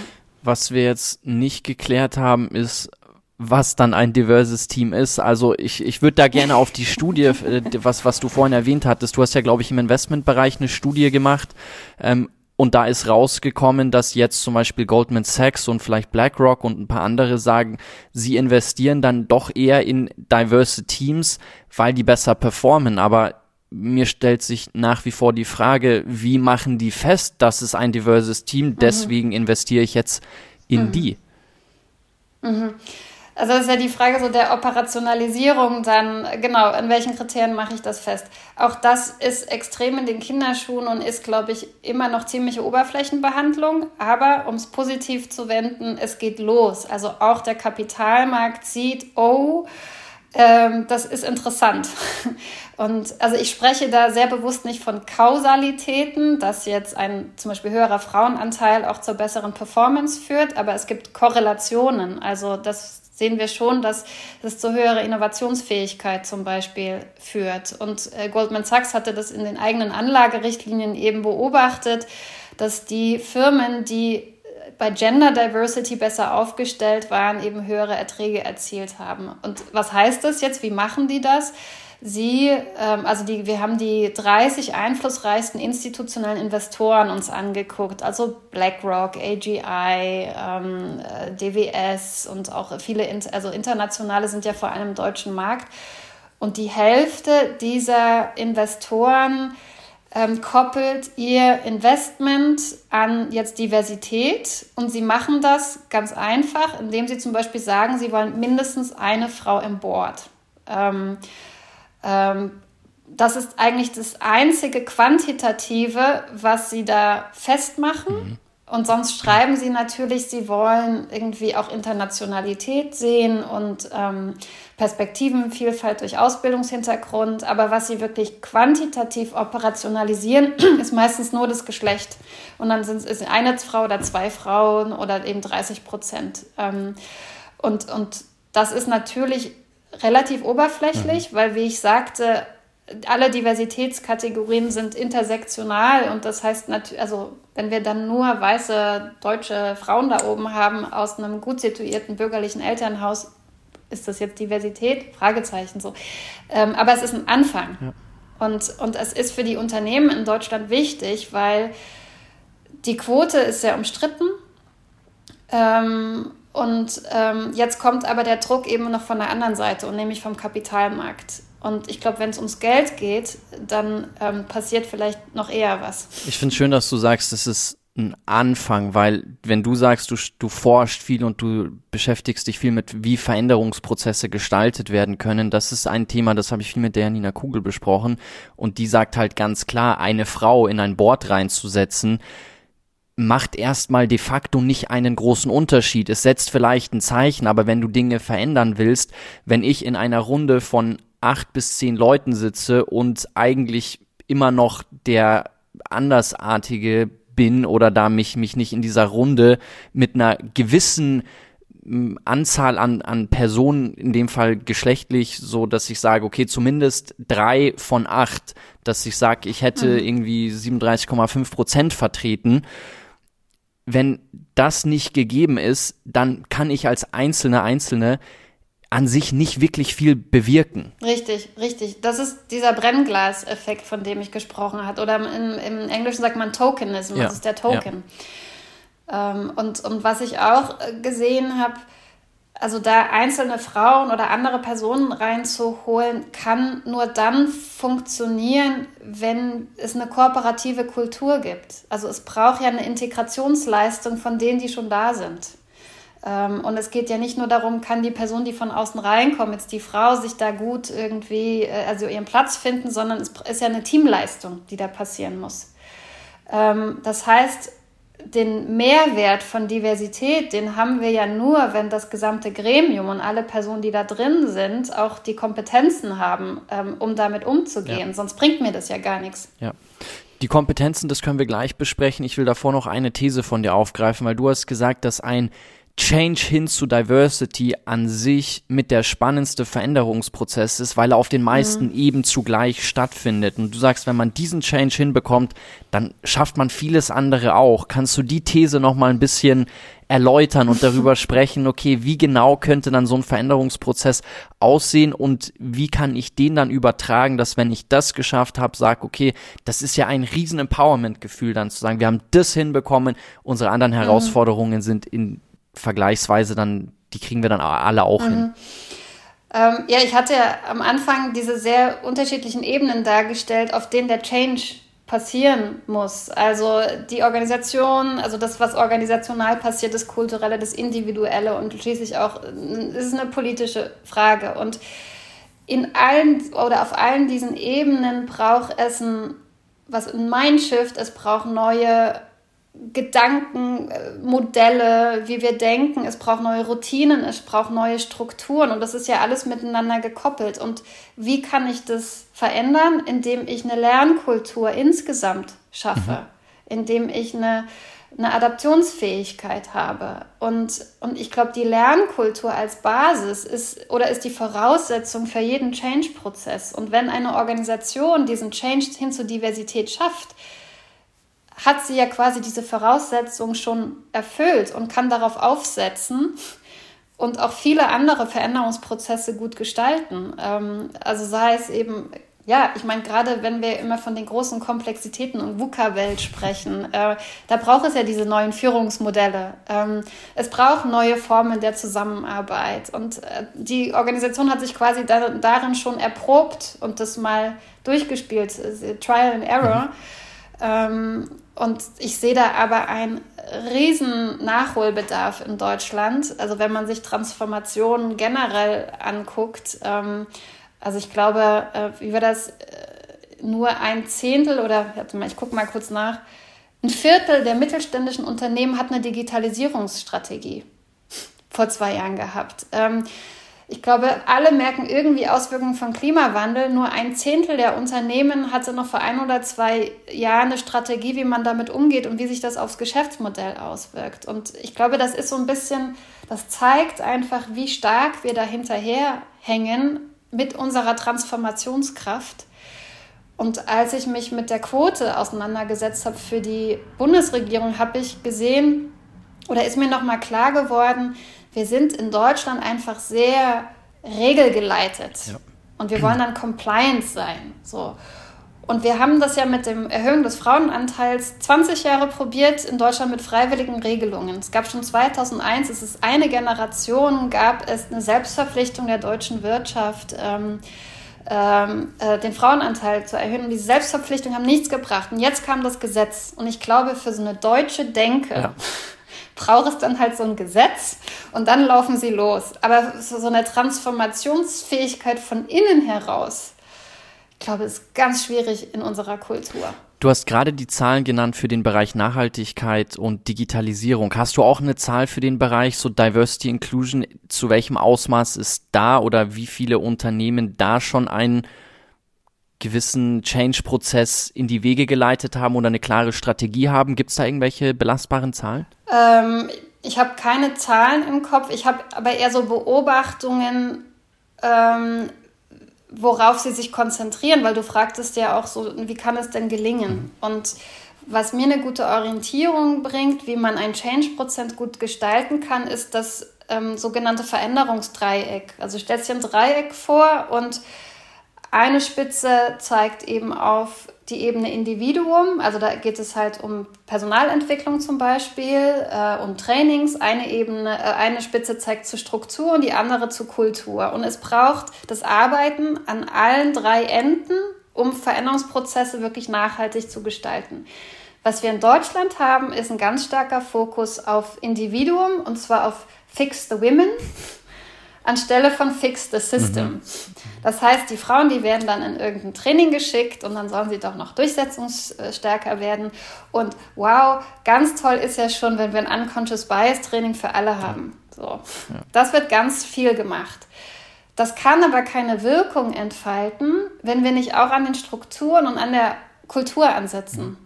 Was wir jetzt nicht geklärt haben, ist, was dann ein diverses Team ist. Also ich, ich würde da gerne auf die Studie, äh, was, was du vorhin erwähnt hattest. Du hast ja, glaube ich, im Investmentbereich eine Studie gemacht. Ähm, und da ist rausgekommen, dass jetzt zum Beispiel Goldman Sachs und vielleicht BlackRock und ein paar andere sagen, sie investieren dann doch eher in diverse Teams, weil die besser performen. Aber mir stellt sich nach wie vor die Frage, wie machen die fest, dass es ein diverses Team, mhm. deswegen investiere ich jetzt in mhm. die. Mhm. Also das ist ja die Frage so der Operationalisierung dann, genau, an welchen Kriterien mache ich das fest? Auch das ist extrem in den Kinderschuhen und ist, glaube ich, immer noch ziemliche Oberflächenbehandlung. Aber um es positiv zu wenden, es geht los. Also auch der Kapitalmarkt sieht, oh, ähm, das ist interessant. Und also ich spreche da sehr bewusst nicht von Kausalitäten, dass jetzt ein zum Beispiel höherer Frauenanteil auch zur besseren Performance führt, aber es gibt Korrelationen. Also das sehen wir schon, dass es zu höherer Innovationsfähigkeit zum Beispiel führt. Und äh, Goldman Sachs hatte das in den eigenen Anlagerichtlinien eben beobachtet, dass die Firmen, die äh, bei Gender Diversity besser aufgestellt waren, eben höhere Erträge erzielt haben. Und was heißt das jetzt? Wie machen die das? Sie, ähm, also die, wir haben die 30 einflussreichsten institutionellen Investoren uns angeguckt, also BlackRock, AGI, ähm, äh, DWS und auch viele, also internationale sind ja vor allem im deutschen Markt. Und die Hälfte dieser Investoren ähm, koppelt ihr Investment an jetzt Diversität und sie machen das ganz einfach, indem sie zum Beispiel sagen, sie wollen mindestens eine Frau im Board. Ähm, das ist eigentlich das einzige Quantitative, was sie da festmachen. Mhm. Und sonst schreiben sie natürlich, sie wollen irgendwie auch Internationalität sehen und ähm, Perspektivenvielfalt durch Ausbildungshintergrund. Aber was sie wirklich quantitativ operationalisieren, ist meistens nur das Geschlecht. Und dann sind es eine Frau oder zwei Frauen oder eben 30 Prozent. Ähm, und, und das ist natürlich relativ oberflächlich, mhm. weil, wie ich sagte, alle Diversitätskategorien sind intersektional und das heißt natürlich, also wenn wir dann nur weiße deutsche Frauen da oben haben aus einem gut situierten bürgerlichen Elternhaus, ist das jetzt Diversität? Fragezeichen so. Ähm, aber es ist ein Anfang. Ja. Und, und es ist für die Unternehmen in Deutschland wichtig, weil die Quote ist sehr umstritten. Ähm, und ähm, jetzt kommt aber der Druck eben noch von der anderen Seite und nämlich vom Kapitalmarkt. Und ich glaube, wenn es ums Geld geht, dann ähm, passiert vielleicht noch eher was. Ich finde es schön, dass du sagst, es ist ein Anfang, weil wenn du sagst, du, du forschst viel und du beschäftigst dich viel mit, wie Veränderungsprozesse gestaltet werden können, das ist ein Thema, das habe ich viel mit der Nina Kugel besprochen und die sagt halt ganz klar, eine Frau in ein Board reinzusetzen, macht erstmal de facto nicht einen großen Unterschied. Es setzt vielleicht ein Zeichen, aber wenn du Dinge verändern willst, wenn ich in einer Runde von acht bis zehn Leuten sitze und eigentlich immer noch der andersartige bin oder da mich, mich nicht in dieser Runde mit einer gewissen Anzahl an, an Personen, in dem Fall geschlechtlich, so dass ich sage, okay, zumindest drei von acht, dass ich sage, ich hätte mhm. irgendwie 37,5 Prozent vertreten. Wenn das nicht gegeben ist, dann kann ich als Einzelne, Einzelne an sich nicht wirklich viel bewirken. Richtig, richtig. Das ist dieser Brennglas-Effekt, von dem ich gesprochen habe. Oder im, im, Englischen sagt man Tokenism, ja. das ist der Token. Ja. Ähm, und, und was ich auch gesehen habe, also da einzelne Frauen oder andere Personen reinzuholen, kann nur dann funktionieren, wenn es eine kooperative Kultur gibt. Also es braucht ja eine Integrationsleistung von denen, die schon da sind. Ähm, und es geht ja nicht nur darum, kann die Person, die von außen reinkommt, jetzt die Frau, sich da gut irgendwie, äh, also ihren Platz finden, sondern es ist ja eine Teamleistung, die da passieren muss. Ähm, das heißt, den Mehrwert von Diversität, den haben wir ja nur, wenn das gesamte Gremium und alle Personen, die da drin sind, auch die Kompetenzen haben, ähm, um damit umzugehen. Ja. Sonst bringt mir das ja gar nichts. Ja. Die Kompetenzen, das können wir gleich besprechen. Ich will davor noch eine These von dir aufgreifen, weil du hast gesagt, dass ein Change hin zu Diversity an sich mit der spannendste Veränderungsprozess ist, weil er auf den meisten mhm. eben zugleich stattfindet. Und du sagst, wenn man diesen Change hinbekommt, dann schafft man vieles andere auch. Kannst du die These noch mal ein bisschen erläutern und darüber sprechen, okay, wie genau könnte dann so ein Veränderungsprozess aussehen und wie kann ich den dann übertragen, dass wenn ich das geschafft habe, sag, okay, das ist ja ein riesen Empowerment-Gefühl dann zu sagen, wir haben das hinbekommen, unsere anderen. Herausforderungen sind in vergleichsweise dann, die kriegen wir dann alle auch mhm. hin. Ähm, ja, ich hatte ja am Anfang diese sehr unterschiedlichen Ebenen dargestellt, auf denen der Change passieren muss. Also die Organisation, also das, was organisational passiert, das Kulturelle, das Individuelle und schließlich auch, es ist eine politische Frage. Und in allen oder auf allen diesen Ebenen braucht es ein, was ein Mindshift, es braucht neue Gedankenmodelle, wie wir denken. Es braucht neue Routinen, es braucht neue Strukturen und das ist ja alles miteinander gekoppelt. Und wie kann ich das verändern? Indem ich eine Lernkultur insgesamt schaffe, mhm. indem ich eine, eine Adaptionsfähigkeit habe. Und, und ich glaube, die Lernkultur als Basis ist oder ist die Voraussetzung für jeden Change-Prozess. Und wenn eine Organisation diesen Change hin zur Diversität schafft, hat sie ja quasi diese Voraussetzung schon erfüllt und kann darauf aufsetzen und auch viele andere Veränderungsprozesse gut gestalten. Ähm, also sei es eben, ja, ich meine, gerade wenn wir immer von den großen Komplexitäten und VUCA-Welt sprechen, äh, da braucht es ja diese neuen Führungsmodelle. Ähm, es braucht neue Formen der Zusammenarbeit. Und äh, die Organisation hat sich quasi da, darin schon erprobt und das mal durchgespielt, Trial and Error. Mhm. Ähm, und ich sehe da aber einen riesen Nachholbedarf in Deutschland. Also wenn man sich Transformationen generell anguckt, ähm, also ich glaube, äh, wie war das, äh, nur ein Zehntel oder, ich gucke mal kurz nach, ein Viertel der mittelständischen Unternehmen hat eine Digitalisierungsstrategie vor zwei Jahren gehabt. Ich glaube, alle merken irgendwie Auswirkungen von Klimawandel. Nur ein Zehntel der Unternehmen hatte noch vor ein oder zwei Jahren eine Strategie, wie man damit umgeht und wie sich das aufs Geschäftsmodell auswirkt. Und ich glaube, das ist so ein bisschen, das zeigt einfach, wie stark wir da hinterherhängen mit unserer Transformationskraft. Und als ich mich mit der Quote auseinandergesetzt habe für die Bundesregierung, habe ich gesehen oder ist mir nochmal klar geworden, wir sind in Deutschland einfach sehr regelgeleitet. Ja. Und wir wollen dann Compliance sein. So. Und wir haben das ja mit dem Erhöhen des Frauenanteils 20 Jahre probiert in Deutschland mit freiwilligen Regelungen. Es gab schon 2001, es ist eine Generation, gab es eine Selbstverpflichtung der deutschen Wirtschaft. Ähm, ähm, äh, den Frauenanteil zu erhöhen. Und diese Selbstverpflichtungen haben nichts gebracht. Und jetzt kam das Gesetz. Und ich glaube, für so eine deutsche Denke ja. Braucht es dann halt so ein Gesetz und dann laufen sie los. Aber so eine Transformationsfähigkeit von innen heraus, ich glaube, ist ganz schwierig in unserer Kultur. Du hast gerade die Zahlen genannt für den Bereich Nachhaltigkeit und Digitalisierung. Hast du auch eine Zahl für den Bereich so Diversity Inclusion? Zu welchem Ausmaß ist da oder wie viele Unternehmen da schon einen gewissen Change-Prozess in die Wege geleitet haben oder eine klare Strategie haben? Gibt es da irgendwelche belastbaren Zahlen? Ähm, ich habe keine Zahlen im Kopf. Ich habe aber eher so Beobachtungen. Ähm, worauf sie sich konzentrieren, weil du fragtest ja auch so, wie kann es denn gelingen? Und was mir eine gute Orientierung bringt, wie man ein Change-Prozent gut gestalten kann, ist das ähm, sogenannte Veränderungsdreieck. Also stellst dir ein Dreieck vor und eine Spitze zeigt eben auf die Ebene Individuum, also da geht es halt um Personalentwicklung zum Beispiel, äh, um Trainings. Eine Ebene, äh, eine Spitze zeigt zu Struktur und die andere zu Kultur. Und es braucht das Arbeiten an allen drei Enden, um Veränderungsprozesse wirklich nachhaltig zu gestalten. Was wir in Deutschland haben, ist ein ganz starker Fokus auf Individuum und zwar auf Fix the Women anstelle von Fix the System. Mhm. Das heißt, die Frauen, die werden dann in irgendein Training geschickt und dann sollen sie doch noch durchsetzungsstärker werden. Und wow, ganz toll ist ja schon, wenn wir ein Unconscious Bias Training für alle haben. So. Das wird ganz viel gemacht. Das kann aber keine Wirkung entfalten, wenn wir nicht auch an den Strukturen und an der Kultur ansetzen. Mhm.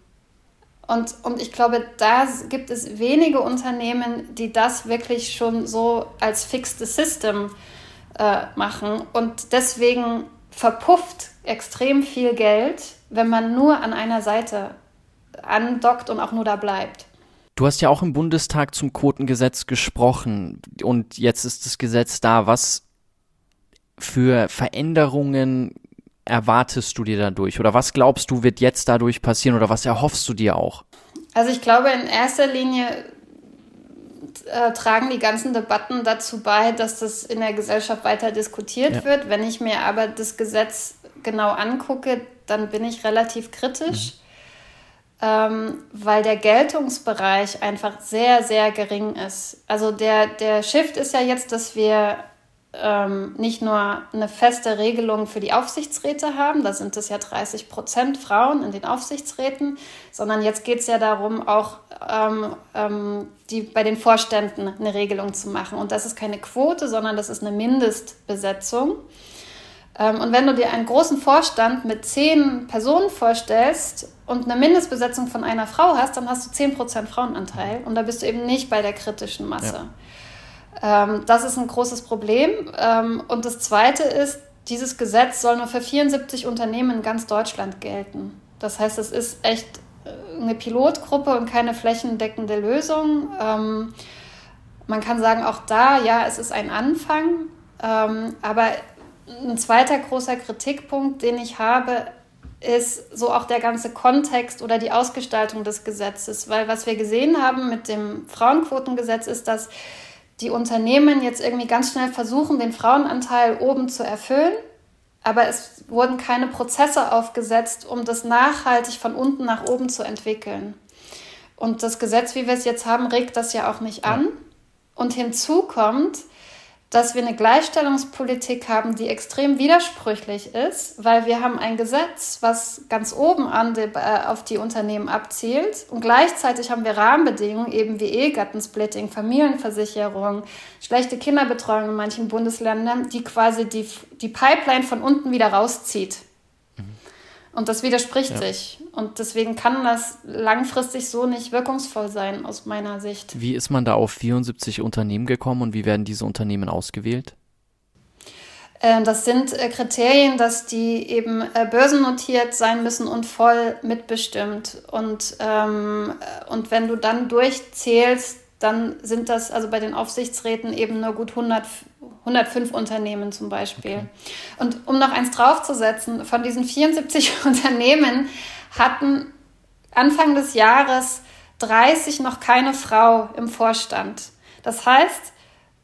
Und, und ich glaube, da gibt es wenige Unternehmen, die das wirklich schon so als fixed system äh, machen. Und deswegen verpufft extrem viel Geld, wenn man nur an einer Seite andockt und auch nur da bleibt. Du hast ja auch im Bundestag zum Quotengesetz gesprochen und jetzt ist das Gesetz da. Was für Veränderungen erwartest du dir dadurch? Oder was glaubst du, wird jetzt dadurch passieren? Oder was erhoffst du dir auch? Also ich glaube, in erster Linie äh, tragen die ganzen Debatten dazu bei, dass das in der Gesellschaft weiter diskutiert ja. wird. Wenn ich mir aber das Gesetz genau angucke, dann bin ich relativ kritisch, mhm. ähm, weil der Geltungsbereich einfach sehr, sehr gering ist. Also der, der Shift ist ja jetzt, dass wir ähm, nicht nur eine feste Regelung für die Aufsichtsräte haben, da sind es ja 30 Prozent Frauen in den Aufsichtsräten, sondern jetzt geht es ja darum, auch ähm, ähm, die, bei den Vorständen eine Regelung zu machen. Und das ist keine Quote, sondern das ist eine Mindestbesetzung. Ähm, und wenn du dir einen großen Vorstand mit zehn Personen vorstellst und eine Mindestbesetzung von einer Frau hast, dann hast du 10 Prozent Frauenanteil und da bist du eben nicht bei der kritischen Masse. Ja. Ähm, das ist ein großes Problem. Ähm, und das Zweite ist, dieses Gesetz soll nur für 74 Unternehmen in ganz Deutschland gelten. Das heißt, es ist echt äh, eine Pilotgruppe und keine flächendeckende Lösung. Ähm, man kann sagen, auch da, ja, es ist ein Anfang. Ähm, aber ein zweiter großer Kritikpunkt, den ich habe, ist so auch der ganze Kontext oder die Ausgestaltung des Gesetzes. Weil was wir gesehen haben mit dem Frauenquotengesetz ist, dass die Unternehmen jetzt irgendwie ganz schnell versuchen, den Frauenanteil oben zu erfüllen, aber es wurden keine Prozesse aufgesetzt, um das nachhaltig von unten nach oben zu entwickeln. Und das Gesetz, wie wir es jetzt haben, regt das ja auch nicht an. Und hinzu kommt, dass wir eine Gleichstellungspolitik haben, die extrem widersprüchlich ist, weil wir haben ein Gesetz, was ganz oben an die, äh, auf die Unternehmen abzielt und gleichzeitig haben wir Rahmenbedingungen eben wie Ehegattensplitting, Familienversicherung, schlechte Kinderbetreuung in manchen Bundesländern, die quasi die, die Pipeline von unten wieder rauszieht. Und das widerspricht ja. sich. Und deswegen kann das langfristig so nicht wirkungsvoll sein, aus meiner Sicht. Wie ist man da auf 74 Unternehmen gekommen und wie werden diese Unternehmen ausgewählt? Ähm, das sind äh, Kriterien, dass die eben äh, börsennotiert sein müssen und voll mitbestimmt. Und, ähm, äh, und wenn du dann durchzählst, dann sind das also bei den Aufsichtsräten eben nur gut 100, 105 Unternehmen zum Beispiel. Okay. Und um noch eins draufzusetzen, von diesen 74 Unternehmen hatten Anfang des Jahres 30 noch keine Frau im Vorstand. Das heißt,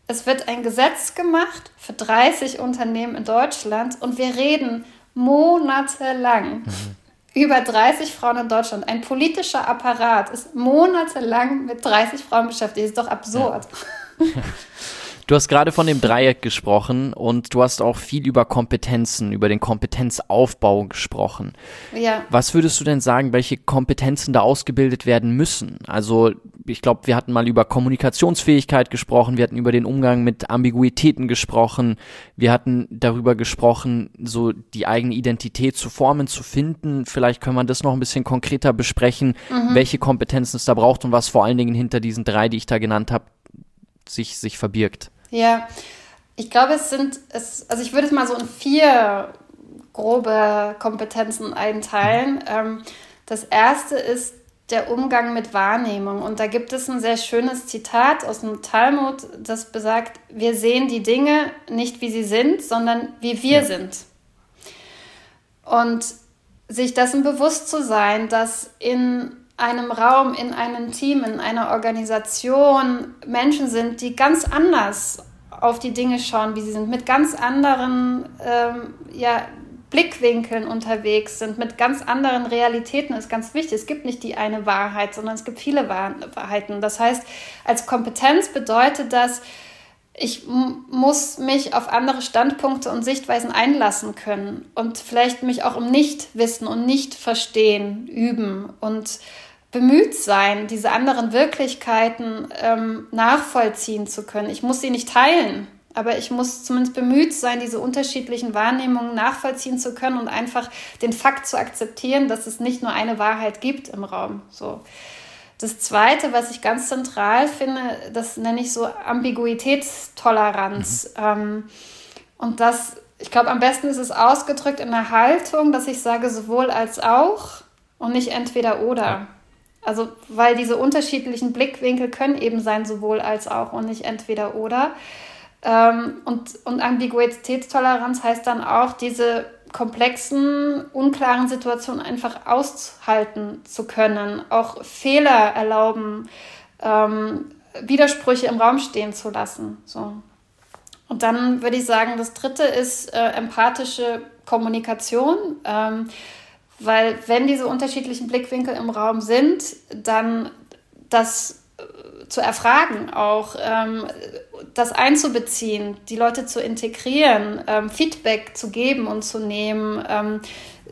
es wird ein Gesetz gemacht für 30 Unternehmen in Deutschland und wir reden monatelang mhm. Über 30 Frauen in Deutschland. Ein politischer Apparat ist monatelang mit 30 Frauen beschäftigt. Das ist doch absurd. Ja. Du hast gerade von dem Dreieck gesprochen und du hast auch viel über Kompetenzen, über den Kompetenzaufbau gesprochen. Ja. Was würdest du denn sagen, welche Kompetenzen da ausgebildet werden müssen? Also ich glaube, wir hatten mal über Kommunikationsfähigkeit gesprochen, wir hatten über den Umgang mit Ambiguitäten gesprochen, wir hatten darüber gesprochen, so die eigene Identität zu formen, zu finden. Vielleicht können wir das noch ein bisschen konkreter besprechen, mhm. welche Kompetenzen es da braucht und was vor allen Dingen hinter diesen drei, die ich da genannt habe, sich, sich verbirgt. Ja, ich glaube, es sind, es, also ich würde es mal so in vier grobe Kompetenzen einteilen. Ähm, das erste ist der Umgang mit Wahrnehmung. Und da gibt es ein sehr schönes Zitat aus dem Talmud, das besagt, wir sehen die Dinge nicht, wie sie sind, sondern wie wir ja. sind. Und sich dessen bewusst zu sein, dass in einem Raum, in einem Team, in einer Organisation Menschen sind, die ganz anders auf die Dinge schauen, wie sie sind, mit ganz anderen ähm, ja, Blickwinkeln unterwegs sind, mit ganz anderen Realitäten ist ganz wichtig. Es gibt nicht die eine Wahrheit, sondern es gibt viele Wahrheiten. Das heißt, als Kompetenz bedeutet das, ich muss mich auf andere Standpunkte und Sichtweisen einlassen können und vielleicht mich auch im Nichtwissen und Nicht-Verstehen üben und bemüht sein, diese anderen Wirklichkeiten ähm, nachvollziehen zu können. Ich muss sie nicht teilen, aber ich muss zumindest bemüht sein, diese unterschiedlichen Wahrnehmungen nachvollziehen zu können und einfach den Fakt zu akzeptieren, dass es nicht nur eine Wahrheit gibt im Raum. So. Das Zweite, was ich ganz zentral finde, das nenne ich so Ambiguitätstoleranz. Mhm. Ähm, und das, ich glaube, am besten ist es ausgedrückt in der Haltung, dass ich sage sowohl als auch und nicht entweder oder. Also, weil diese unterschiedlichen Blickwinkel können eben sein, sowohl als auch und nicht entweder oder. Ähm, und, und Ambiguitätstoleranz heißt dann auch, diese komplexen, unklaren Situationen einfach aushalten zu können, auch Fehler erlauben, ähm, Widersprüche im Raum stehen zu lassen. So. Und dann würde ich sagen, das dritte ist äh, empathische Kommunikation. Ähm, weil wenn diese unterschiedlichen Blickwinkel im Raum sind, dann das äh, zu erfragen, auch ähm, das einzubeziehen, die Leute zu integrieren, ähm, Feedback zu geben und zu nehmen, ähm,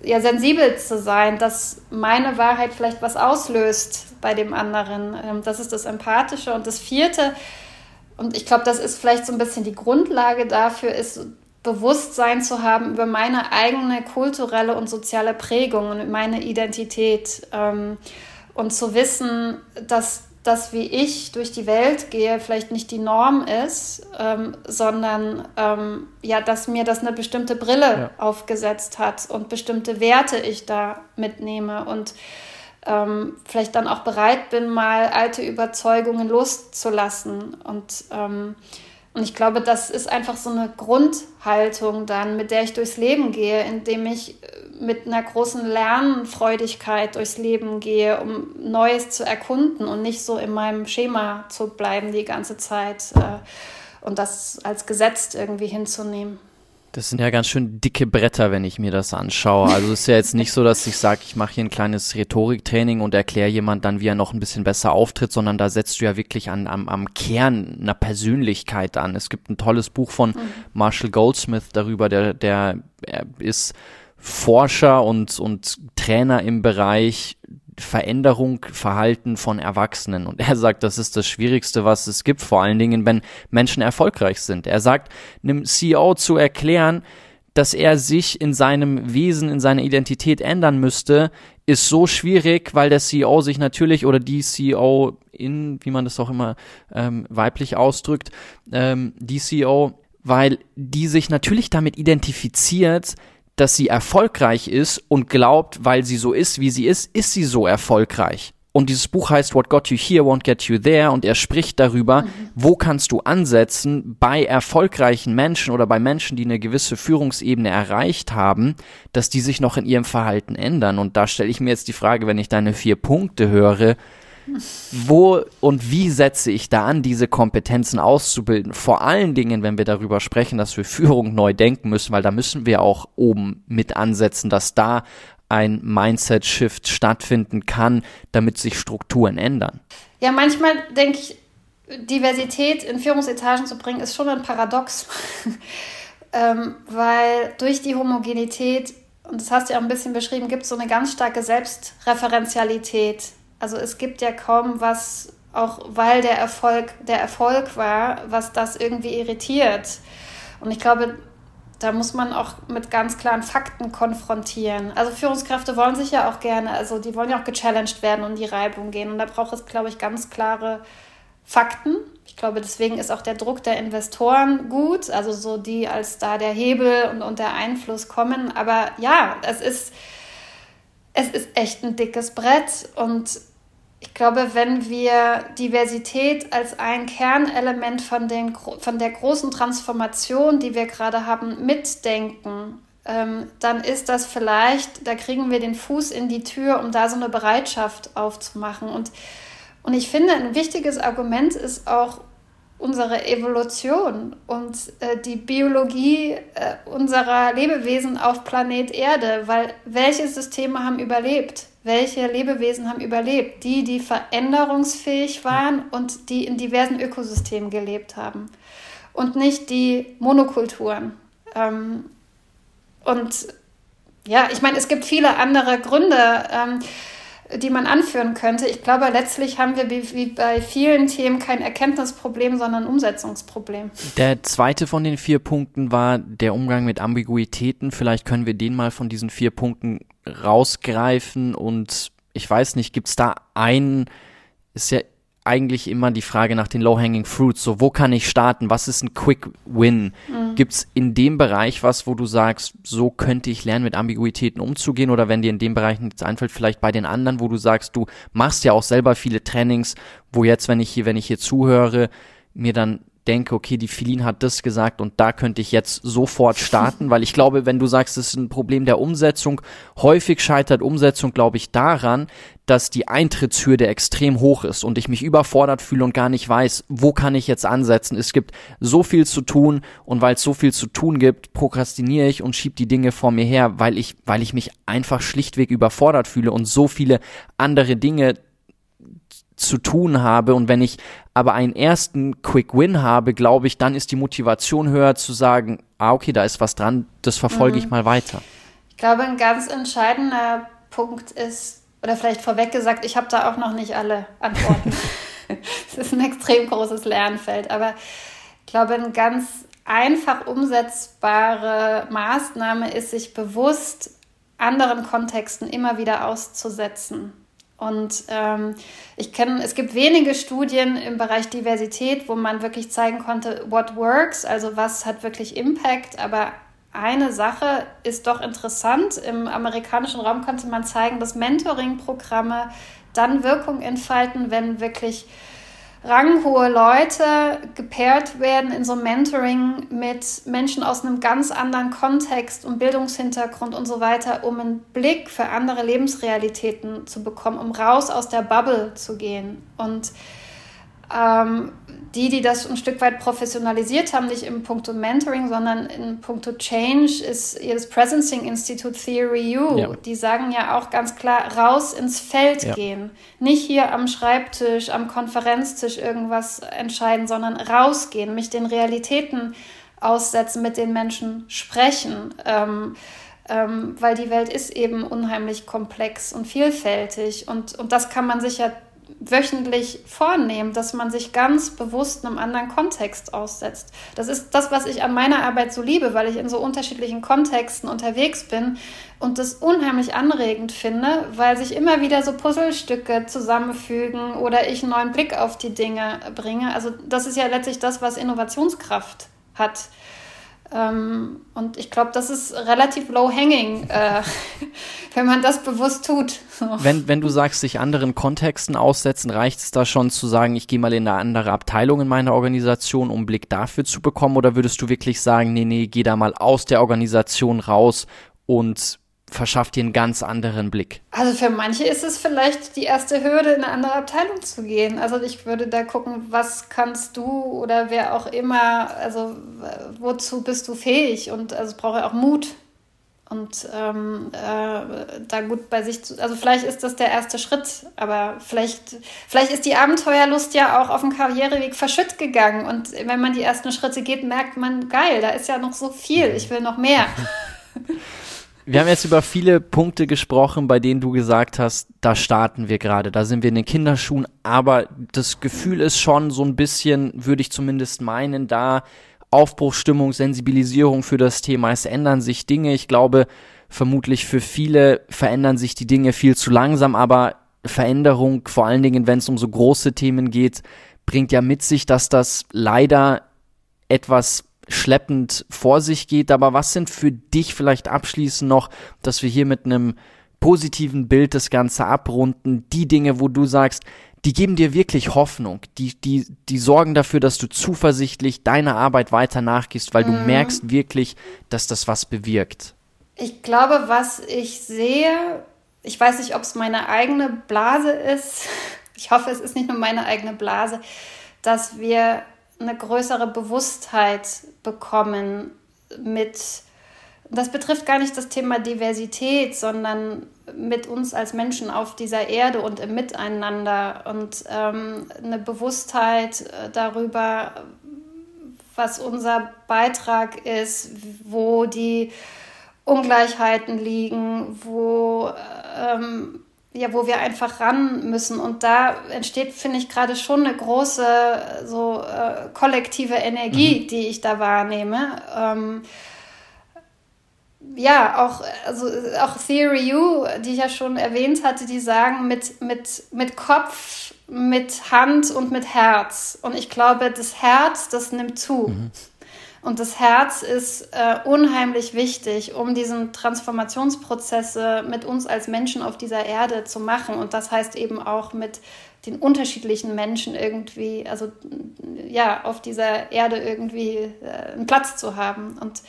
ja sensibel zu sein, dass meine Wahrheit vielleicht was auslöst bei dem anderen. Ähm, das ist das Empathische. Und das Vierte, und ich glaube, das ist vielleicht so ein bisschen die Grundlage dafür, ist Bewusstsein zu haben über meine eigene kulturelle und soziale Prägung und meine Identität ähm, und zu wissen, dass das, wie ich durch die Welt gehe, vielleicht nicht die Norm ist, ähm, sondern ähm, ja, dass mir das eine bestimmte Brille ja. aufgesetzt hat und bestimmte Werte ich da mitnehme und ähm, vielleicht dann auch bereit bin, mal alte Überzeugungen loszulassen und ähm, und ich glaube, das ist einfach so eine Grundhaltung dann, mit der ich durchs Leben gehe, indem ich äh, mit einer großen Lernfreudigkeit durchs Leben gehe, um Neues zu erkunden und nicht so in meinem Schema zu bleiben die ganze Zeit äh, und das als Gesetz irgendwie hinzunehmen. Das sind ja ganz schön dicke Bretter, wenn ich mir das anschaue. Also es ist ja jetzt nicht so, dass ich sage, ich mache hier ein kleines Rhetoriktraining und erkläre jemand dann, wie er noch ein bisschen besser auftritt, sondern da setzt du ja wirklich an, am, am Kern einer Persönlichkeit an. Es gibt ein tolles Buch von mhm. Marshall Goldsmith darüber, der, der er ist Forscher und, und Trainer im Bereich Veränderung, Verhalten von Erwachsenen. Und er sagt, das ist das Schwierigste, was es gibt, vor allen Dingen, wenn Menschen erfolgreich sind. Er sagt, einem CEO zu erklären, dass er sich in seinem Wesen, in seiner Identität ändern müsste, ist so schwierig, weil der CEO sich natürlich oder die CEO in, wie man das auch immer ähm, weiblich ausdrückt, ähm, die CEO, weil die sich natürlich damit identifiziert, dass sie erfolgreich ist und glaubt, weil sie so ist, wie sie ist, ist sie so erfolgreich. Und dieses Buch heißt What Got You Here Won't Get You There und er spricht darüber, mhm. wo kannst du ansetzen bei erfolgreichen Menschen oder bei Menschen, die eine gewisse Führungsebene erreicht haben, dass die sich noch in ihrem Verhalten ändern. Und da stelle ich mir jetzt die Frage, wenn ich deine vier Punkte höre, Wo und wie setze ich da an, diese Kompetenzen auszubilden? Vor allen Dingen, wenn wir darüber sprechen, dass wir Führung neu denken müssen, weil da müssen wir auch oben mit ansetzen, dass da ein Mindset-Shift stattfinden kann, damit sich Strukturen ändern. Ja, manchmal denke ich, Diversität in Führungsetagen zu bringen, ist schon ein Paradox. ähm, weil durch die Homogenität, und das hast du ja auch ein bisschen beschrieben, gibt es so eine ganz starke Selbstreferenzialität. Also es gibt ja kaum was, auch weil der Erfolg der Erfolg war, was das irgendwie irritiert. Und ich glaube, da muss man auch mit ganz klaren Fakten konfrontieren. Also Führungskräfte wollen sich ja auch gerne, also die wollen ja auch gechallenged werden und die Reibung gehen. Und da braucht es, glaube ich, ganz klare Fakten. Ich glaube, deswegen ist auch der Druck der Investoren gut, also so die als da der Hebel und, und der Einfluss kommen. Aber ja, es ist, es ist echt ein dickes Brett und ich glaube, wenn wir Diversität als ein Kernelement von, den, von der großen Transformation, die wir gerade haben, mitdenken, ähm, dann ist das vielleicht, da kriegen wir den Fuß in die Tür, um da so eine Bereitschaft aufzumachen. Und und ich finde, ein wichtiges Argument ist auch unsere Evolution und äh, die Biologie äh, unserer Lebewesen auf Planet Erde, weil welche Systeme haben überlebt? Welche Lebewesen haben überlebt? Die, die veränderungsfähig waren und die in diversen Ökosystemen gelebt haben und nicht die Monokulturen. Ähm, und ja, ich meine, es gibt viele andere Gründe. Ähm, die man anführen könnte. Ich glaube, letztlich haben wir wie bei vielen Themen kein Erkenntnisproblem, sondern ein Umsetzungsproblem. Der zweite von den vier Punkten war der Umgang mit Ambiguitäten. Vielleicht können wir den mal von diesen vier Punkten rausgreifen und ich weiß nicht, gibt es da einen, ist ja eigentlich immer die Frage nach den Low-Hanging Fruits. So, wo kann ich starten? Was ist ein Quick Win? Mhm. Gibt es in dem Bereich was, wo du sagst, so könnte ich lernen, mit Ambiguitäten umzugehen? Oder wenn dir in dem Bereich nichts einfällt, vielleicht bei den anderen, wo du sagst, du machst ja auch selber viele Trainings, wo jetzt, wenn ich hier, wenn ich hier zuhöre, mir dann denke, okay, die Filin hat das gesagt und da könnte ich jetzt sofort starten, weil ich glaube, wenn du sagst, es ist ein Problem der Umsetzung, häufig scheitert Umsetzung, glaube ich, daran, dass die Eintrittshürde extrem hoch ist und ich mich überfordert fühle und gar nicht weiß, wo kann ich jetzt ansetzen. Es gibt so viel zu tun und weil es so viel zu tun gibt, prokrastiniere ich und schiebe die Dinge vor mir her, weil ich, weil ich mich einfach schlichtweg überfordert fühle und so viele andere Dinge zu tun habe. Und wenn ich aber einen ersten Quick Win habe, glaube ich, dann ist die Motivation höher zu sagen, ah, okay, da ist was dran, das verfolge mhm. ich mal weiter. Ich glaube, ein ganz entscheidender Punkt ist, oder vielleicht vorweg gesagt, ich habe da auch noch nicht alle Antworten. Es ist ein extrem großes Lernfeld, aber ich glaube, eine ganz einfach umsetzbare Maßnahme ist, sich bewusst anderen Kontexten immer wieder auszusetzen. Und ähm, ich kenne, es gibt wenige Studien im Bereich Diversität, wo man wirklich zeigen konnte, what works, also was hat wirklich Impact. Aber eine Sache ist doch interessant. Im amerikanischen Raum konnte man zeigen, dass Mentoring-Programme dann Wirkung entfalten, wenn wirklich ranghohe Leute gepaart werden in so Mentoring mit Menschen aus einem ganz anderen Kontext und Bildungshintergrund und so weiter, um einen Blick für andere Lebensrealitäten zu bekommen, um raus aus der Bubble zu gehen. Und ähm, die, die das ein Stück weit professionalisiert haben, nicht im Punkto Mentoring, sondern in puncto Change, ist das Presencing Institute Theory U. Ja. Die sagen ja auch ganz klar, raus ins Feld ja. gehen. Nicht hier am Schreibtisch, am Konferenztisch irgendwas entscheiden, sondern rausgehen, mich den Realitäten aussetzen, mit den Menschen sprechen. Ähm, ähm, weil die Welt ist eben unheimlich komplex und vielfältig. Und, und das kann man sich ja wöchentlich vornehmen, dass man sich ganz bewusst einem anderen Kontext aussetzt. Das ist das, was ich an meiner Arbeit so liebe, weil ich in so unterschiedlichen Kontexten unterwegs bin und das unheimlich anregend finde, weil sich immer wieder so Puzzlestücke zusammenfügen oder ich einen neuen Blick auf die Dinge bringe. Also das ist ja letztlich das, was Innovationskraft hat. Ähm, und ich glaube, das ist relativ low-hanging, äh, wenn man das bewusst tut. Wenn, wenn du sagst, sich anderen Kontexten aussetzen, reicht es da schon zu sagen, ich gehe mal in eine andere Abteilung in meiner Organisation, um einen Blick dafür zu bekommen? Oder würdest du wirklich sagen, nee, nee, geh da mal aus der Organisation raus und verschafft dir einen ganz anderen Blick? Also für manche ist es vielleicht die erste Hürde, in eine andere Abteilung zu gehen. Also ich würde da gucken, was kannst du oder wer auch immer, also wozu bist du fähig? Und also es braucht auch Mut. Und ähm, äh, da gut bei sich zu, also vielleicht ist das der erste Schritt, aber vielleicht, vielleicht ist die Abenteuerlust ja auch auf dem Karriereweg verschütt gegangen. Und wenn man die ersten Schritte geht, merkt man, geil, da ist ja noch so viel, ich will noch mehr. Wir haben jetzt über viele Punkte gesprochen, bei denen du gesagt hast, da starten wir gerade, da sind wir in den Kinderschuhen, aber das Gefühl ist schon so ein bisschen, würde ich zumindest meinen, da Aufbruchstimmung, Sensibilisierung für das Thema, es ändern sich Dinge. Ich glaube, vermutlich für viele verändern sich die Dinge viel zu langsam, aber Veränderung, vor allen Dingen, wenn es um so große Themen geht, bringt ja mit sich, dass das leider etwas schleppend vor sich geht. Aber was sind für dich vielleicht abschließend noch, dass wir hier mit einem positiven Bild das Ganze abrunden, die Dinge, wo du sagst, die geben dir wirklich Hoffnung, die, die, die sorgen dafür, dass du zuversichtlich deiner Arbeit weiter nachgehst, weil mhm. du merkst wirklich, dass das was bewirkt. Ich glaube, was ich sehe, ich weiß nicht, ob es meine eigene Blase ist, ich hoffe, es ist nicht nur meine eigene Blase, dass wir eine größere Bewusstheit bekommen mit, das betrifft gar nicht das Thema Diversität, sondern mit uns als Menschen auf dieser Erde und im Miteinander. Und ähm, eine Bewusstheit äh, darüber, was unser Beitrag ist, wo die Ungleichheiten liegen, wo ähm, ja, wo wir einfach ran müssen. Und da entsteht, finde ich, gerade schon eine große so äh, kollektive Energie, mhm. die ich da wahrnehme. Ähm, ja, auch, also auch Theory U, die ich ja schon erwähnt hatte, die sagen mit, mit, mit Kopf, mit Hand und mit Herz. Und ich glaube, das Herz, das nimmt zu. Mhm. Und das Herz ist äh, unheimlich wichtig, um diesen Transformationsprozesse mit uns als Menschen auf dieser Erde zu machen. Und das heißt eben auch mit den unterschiedlichen Menschen irgendwie, also ja, auf dieser Erde irgendwie äh, einen Platz zu haben. Und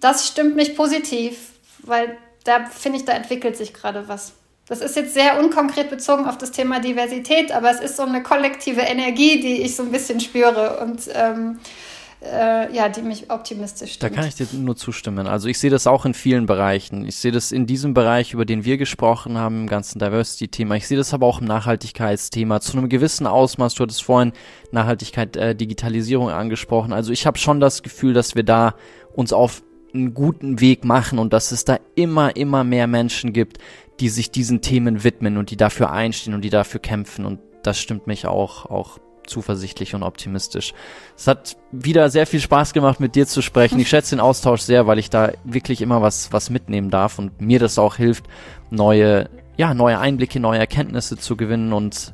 das stimmt mich positiv, weil da finde ich, da entwickelt sich gerade was. Das ist jetzt sehr unkonkret bezogen auf das Thema Diversität, aber es ist so eine kollektive Energie, die ich so ein bisschen spüre. Und ähm, äh, ja, die mich optimistisch stimmt. Da kann ich dir nur zustimmen. Also ich sehe das auch in vielen Bereichen. Ich sehe das in diesem Bereich, über den wir gesprochen haben, im ganzen Diversity-Thema. Ich sehe das aber auch im Nachhaltigkeitsthema zu einem gewissen Ausmaß. Du hattest vorhin Nachhaltigkeit, äh, Digitalisierung angesprochen. Also ich habe schon das Gefühl, dass wir da uns auf einen guten Weg machen und dass es da immer, immer mehr Menschen gibt, die sich diesen Themen widmen und die dafür einstehen und die dafür kämpfen. Und das stimmt mich auch, auch zuversichtlich und optimistisch. Es hat wieder sehr viel Spaß gemacht, mit dir zu sprechen. Ich schätze den Austausch sehr, weil ich da wirklich immer was, was mitnehmen darf und mir das auch hilft, neue, ja, neue Einblicke, neue Erkenntnisse zu gewinnen und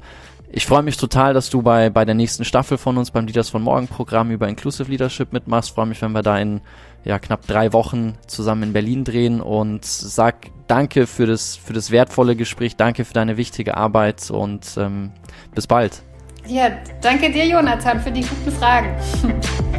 ich freue mich total, dass du bei, bei der nächsten Staffel von uns beim Leaders von Morgen Programm über Inclusive Leadership mitmachst. Freue mich, wenn wir da in ja, knapp drei Wochen zusammen in Berlin drehen und sag danke für das, für das wertvolle Gespräch, danke für deine wichtige Arbeit und ähm, bis bald. Ja, danke dir, Jonathan, für die guten Fragen.